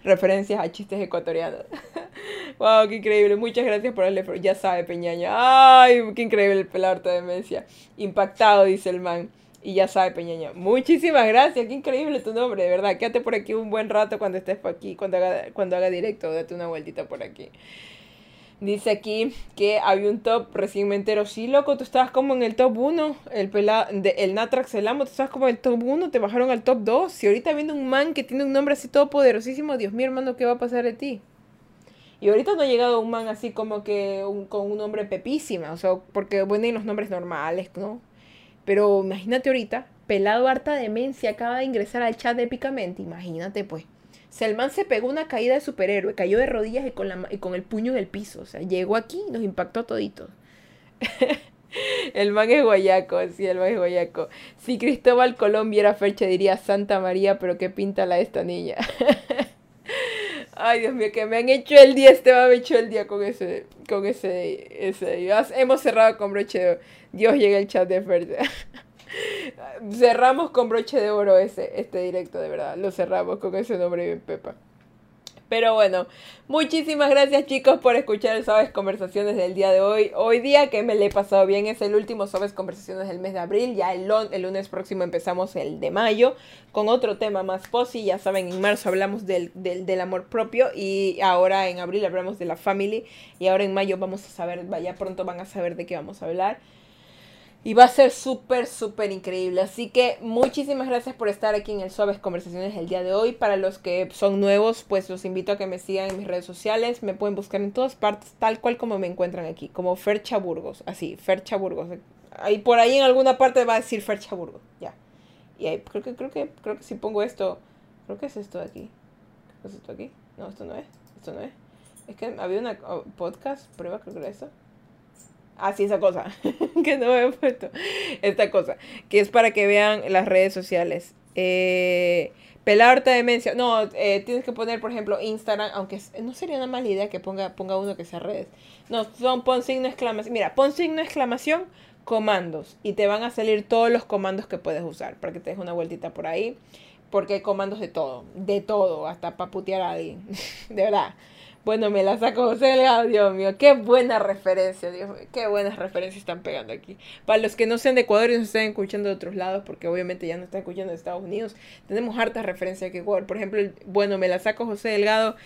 Referencias a chistes ecuatorianos. Wow, qué increíble. Muchas gracias por darle. Ya sabe, Peñaña. Ay, qué increíble el pelar de demencia. Impactado, dice el man. Y ya sabe, Peñaña. Muchísimas gracias. Qué increíble tu nombre, de verdad. Quédate por aquí un buen rato cuando estés por aquí, cuando haga, cuando haga directo. Date una vueltita por aquí. Dice aquí que había un top recién me entero. Sí, loco, tú estabas como en el top 1. El, pela, de, el Natrax el amo, tú estabas como en el top 1. Te bajaron al top 2. Y ahorita viendo un man que tiene un nombre así todo poderosísimo. Dios mío, hermano, ¿qué va a pasar de ti? Y ahorita no ha llegado un man así como que con un nombre pepísima. O sea, porque bueno, los nombres normales, ¿no? Pero imagínate ahorita, pelado harta demencia acaba de ingresar al chat épicamente. Imagínate, pues. Selman se pegó una caída de superhéroe, cayó de rodillas y con, la, y con el puño en el piso. O sea, llegó aquí y nos impactó toditos. el man es guayaco, sí, el man es guayaco. Si Cristóbal Colón viera Ferche diría Santa María, pero qué pinta la esta niña. Ay, Dios mío, que me han hecho el día, este me ha hecho el día con ese, con ese, ese. Hemos cerrado con broche de Dios llega el chat de Ferche. cerramos con broche de oro ese, este directo, de verdad. Lo cerramos con ese nombre bien Pepa. Pero bueno, muchísimas gracias chicos por escuchar el Sabes Conversaciones del día de hoy. Hoy día que me le he pasado bien es el último Sabes Conversaciones del mes de abril. Ya el, el lunes próximo empezamos el de mayo con otro tema más posi. Ya saben, en marzo hablamos del, del, del, amor propio y ahora en abril hablamos de la family. Y ahora en mayo vamos a saber, ya pronto van a saber de qué vamos a hablar. Y va a ser súper, súper increíble. Así que muchísimas gracias por estar aquí en el Suaves Conversaciones el día de hoy. Para los que son nuevos, pues los invito a que me sigan en mis redes sociales. Me pueden buscar en todas partes, tal cual como me encuentran aquí. Como Fercha Burgos. Así, Fercha Burgos. Ahí por ahí en alguna parte va a decir Fercha Burgos. Ya. Y ahí creo que, creo que, creo que si pongo esto. Creo que es esto de aquí. ¿Es esto aquí? No, esto no es. Esto no es. Es que había una oh, podcast, prueba, creo que era esto. Así esa cosa, que no me he puesto. Esta cosa, que es para que vean las redes sociales. Eh, pelar demencia. No, eh, tienes que poner, por ejemplo, Instagram, aunque no sería una mala idea que ponga, ponga uno que sea redes. No, son pon signo exclamación. Mira, pon signo exclamación, comandos. Y te van a salir todos los comandos que puedes usar. Para que te dejes una vueltita por ahí. Porque hay comandos de todo. De todo. Hasta para putear a alguien. de verdad. Bueno, me la saco José Delgado, Dios mío, qué buena referencia, Dios mío, qué buenas referencias están pegando aquí. Para los que no sean de Ecuador y nos estén escuchando de otros lados, porque obviamente ya no están escuchando de Estados Unidos, tenemos hartas referencias que Ecuador. Por ejemplo, bueno, me la saco José Delgado,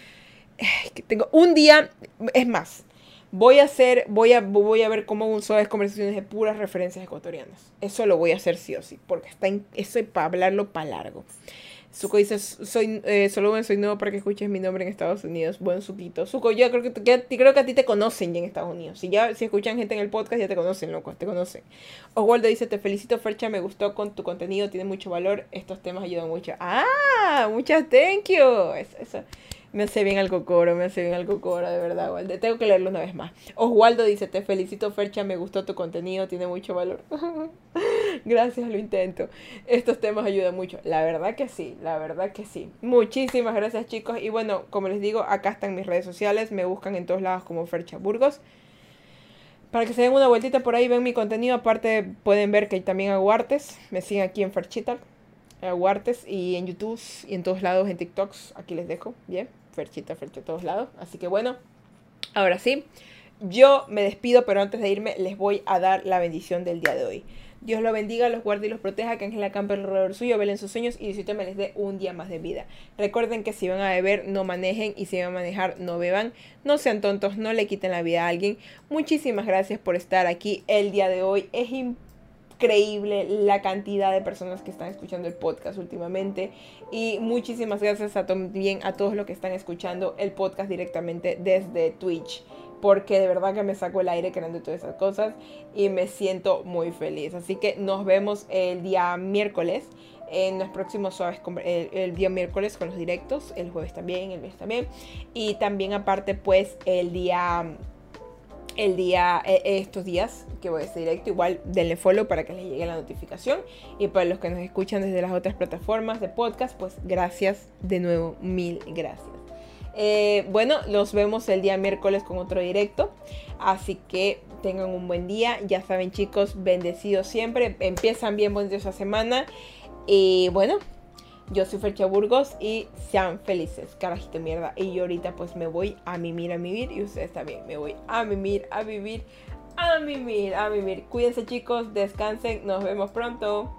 tengo un día, es más, voy a hacer, voy a, voy a ver cómo uso las conversaciones de puras referencias ecuatorianas. Eso lo voy a hacer sí o sí, porque está eso es para hablarlo para largo. Suco dice, soy, eh, solo soy nuevo para que escuches mi nombre en Estados Unidos. Buen Suquito. Suco, yo creo que, creo que a ti te conocen ya en Estados Unidos. Si ya si escuchan gente en el podcast, ya te conocen, loco, te conocen. Oswaldo dice, te felicito, Fercha, me gustó con tu contenido, tiene mucho valor. Estos temas ayudan mucho. Ah, muchas thank you. eso. Me hace bien al cocoro, me hace bien al cocoro, de verdad, Walde. Tengo que leerlo una vez más. Oswaldo dice, te felicito, Fercha, me gustó tu contenido, tiene mucho valor. gracias, lo intento. Estos temas ayudan mucho. La verdad que sí, la verdad que sí. Muchísimas gracias, chicos. Y bueno, como les digo, acá están mis redes sociales. Me buscan en todos lados como Fercha Burgos. Para que se den una vueltita por ahí, ven mi contenido. Aparte, pueden ver que también hago artes. Me siguen aquí en Ferchita. Hago artes y en YouTube y en todos lados, en TikToks. Aquí les dejo, bien. Ferchita, Ferchita a todos lados. Así que bueno, ahora sí, yo me despido, pero antes de irme les voy a dar la bendición del día de hoy. Dios los bendiga, los guarde y los proteja, que Ángela campe alrededor suyo, velen sus sueños y Diosito me les dé un día más de vida. Recuerden que si van a beber, no manejen y si van a manejar, no beban. No sean tontos, no le quiten la vida a alguien. Muchísimas gracias por estar aquí el día de hoy. Es increíble la cantidad de personas que están escuchando el podcast últimamente. Y muchísimas gracias también a todos los que están escuchando el podcast directamente desde Twitch. Porque de verdad que me saco el aire creando todas esas cosas y me siento muy feliz. Así que nos vemos el día miércoles en los próximos suaves, el, el, día miércoles con los directos, el jueves también, el mes también. Y también aparte pues el día el día, eh, estos días que voy a estar directo, igual denle follow para que les llegue la notificación. Y para los que nos escuchan desde las otras plataformas de podcast, pues gracias de nuevo, mil gracias. Eh, bueno, los vemos el día miércoles con otro directo. Así que tengan un buen día. Ya saben chicos, bendecidos siempre. Empiezan bien bonitos esa semana. Y bueno, Yo soy Fercha Burgos y sean felices, carajito mierda. Y yo ahorita pues me voy a mimir, a vivir y ustedes también me voy a mimir, a vivir, a mimir, a vivir. Cuídense chicos, descansen, nos vemos pronto.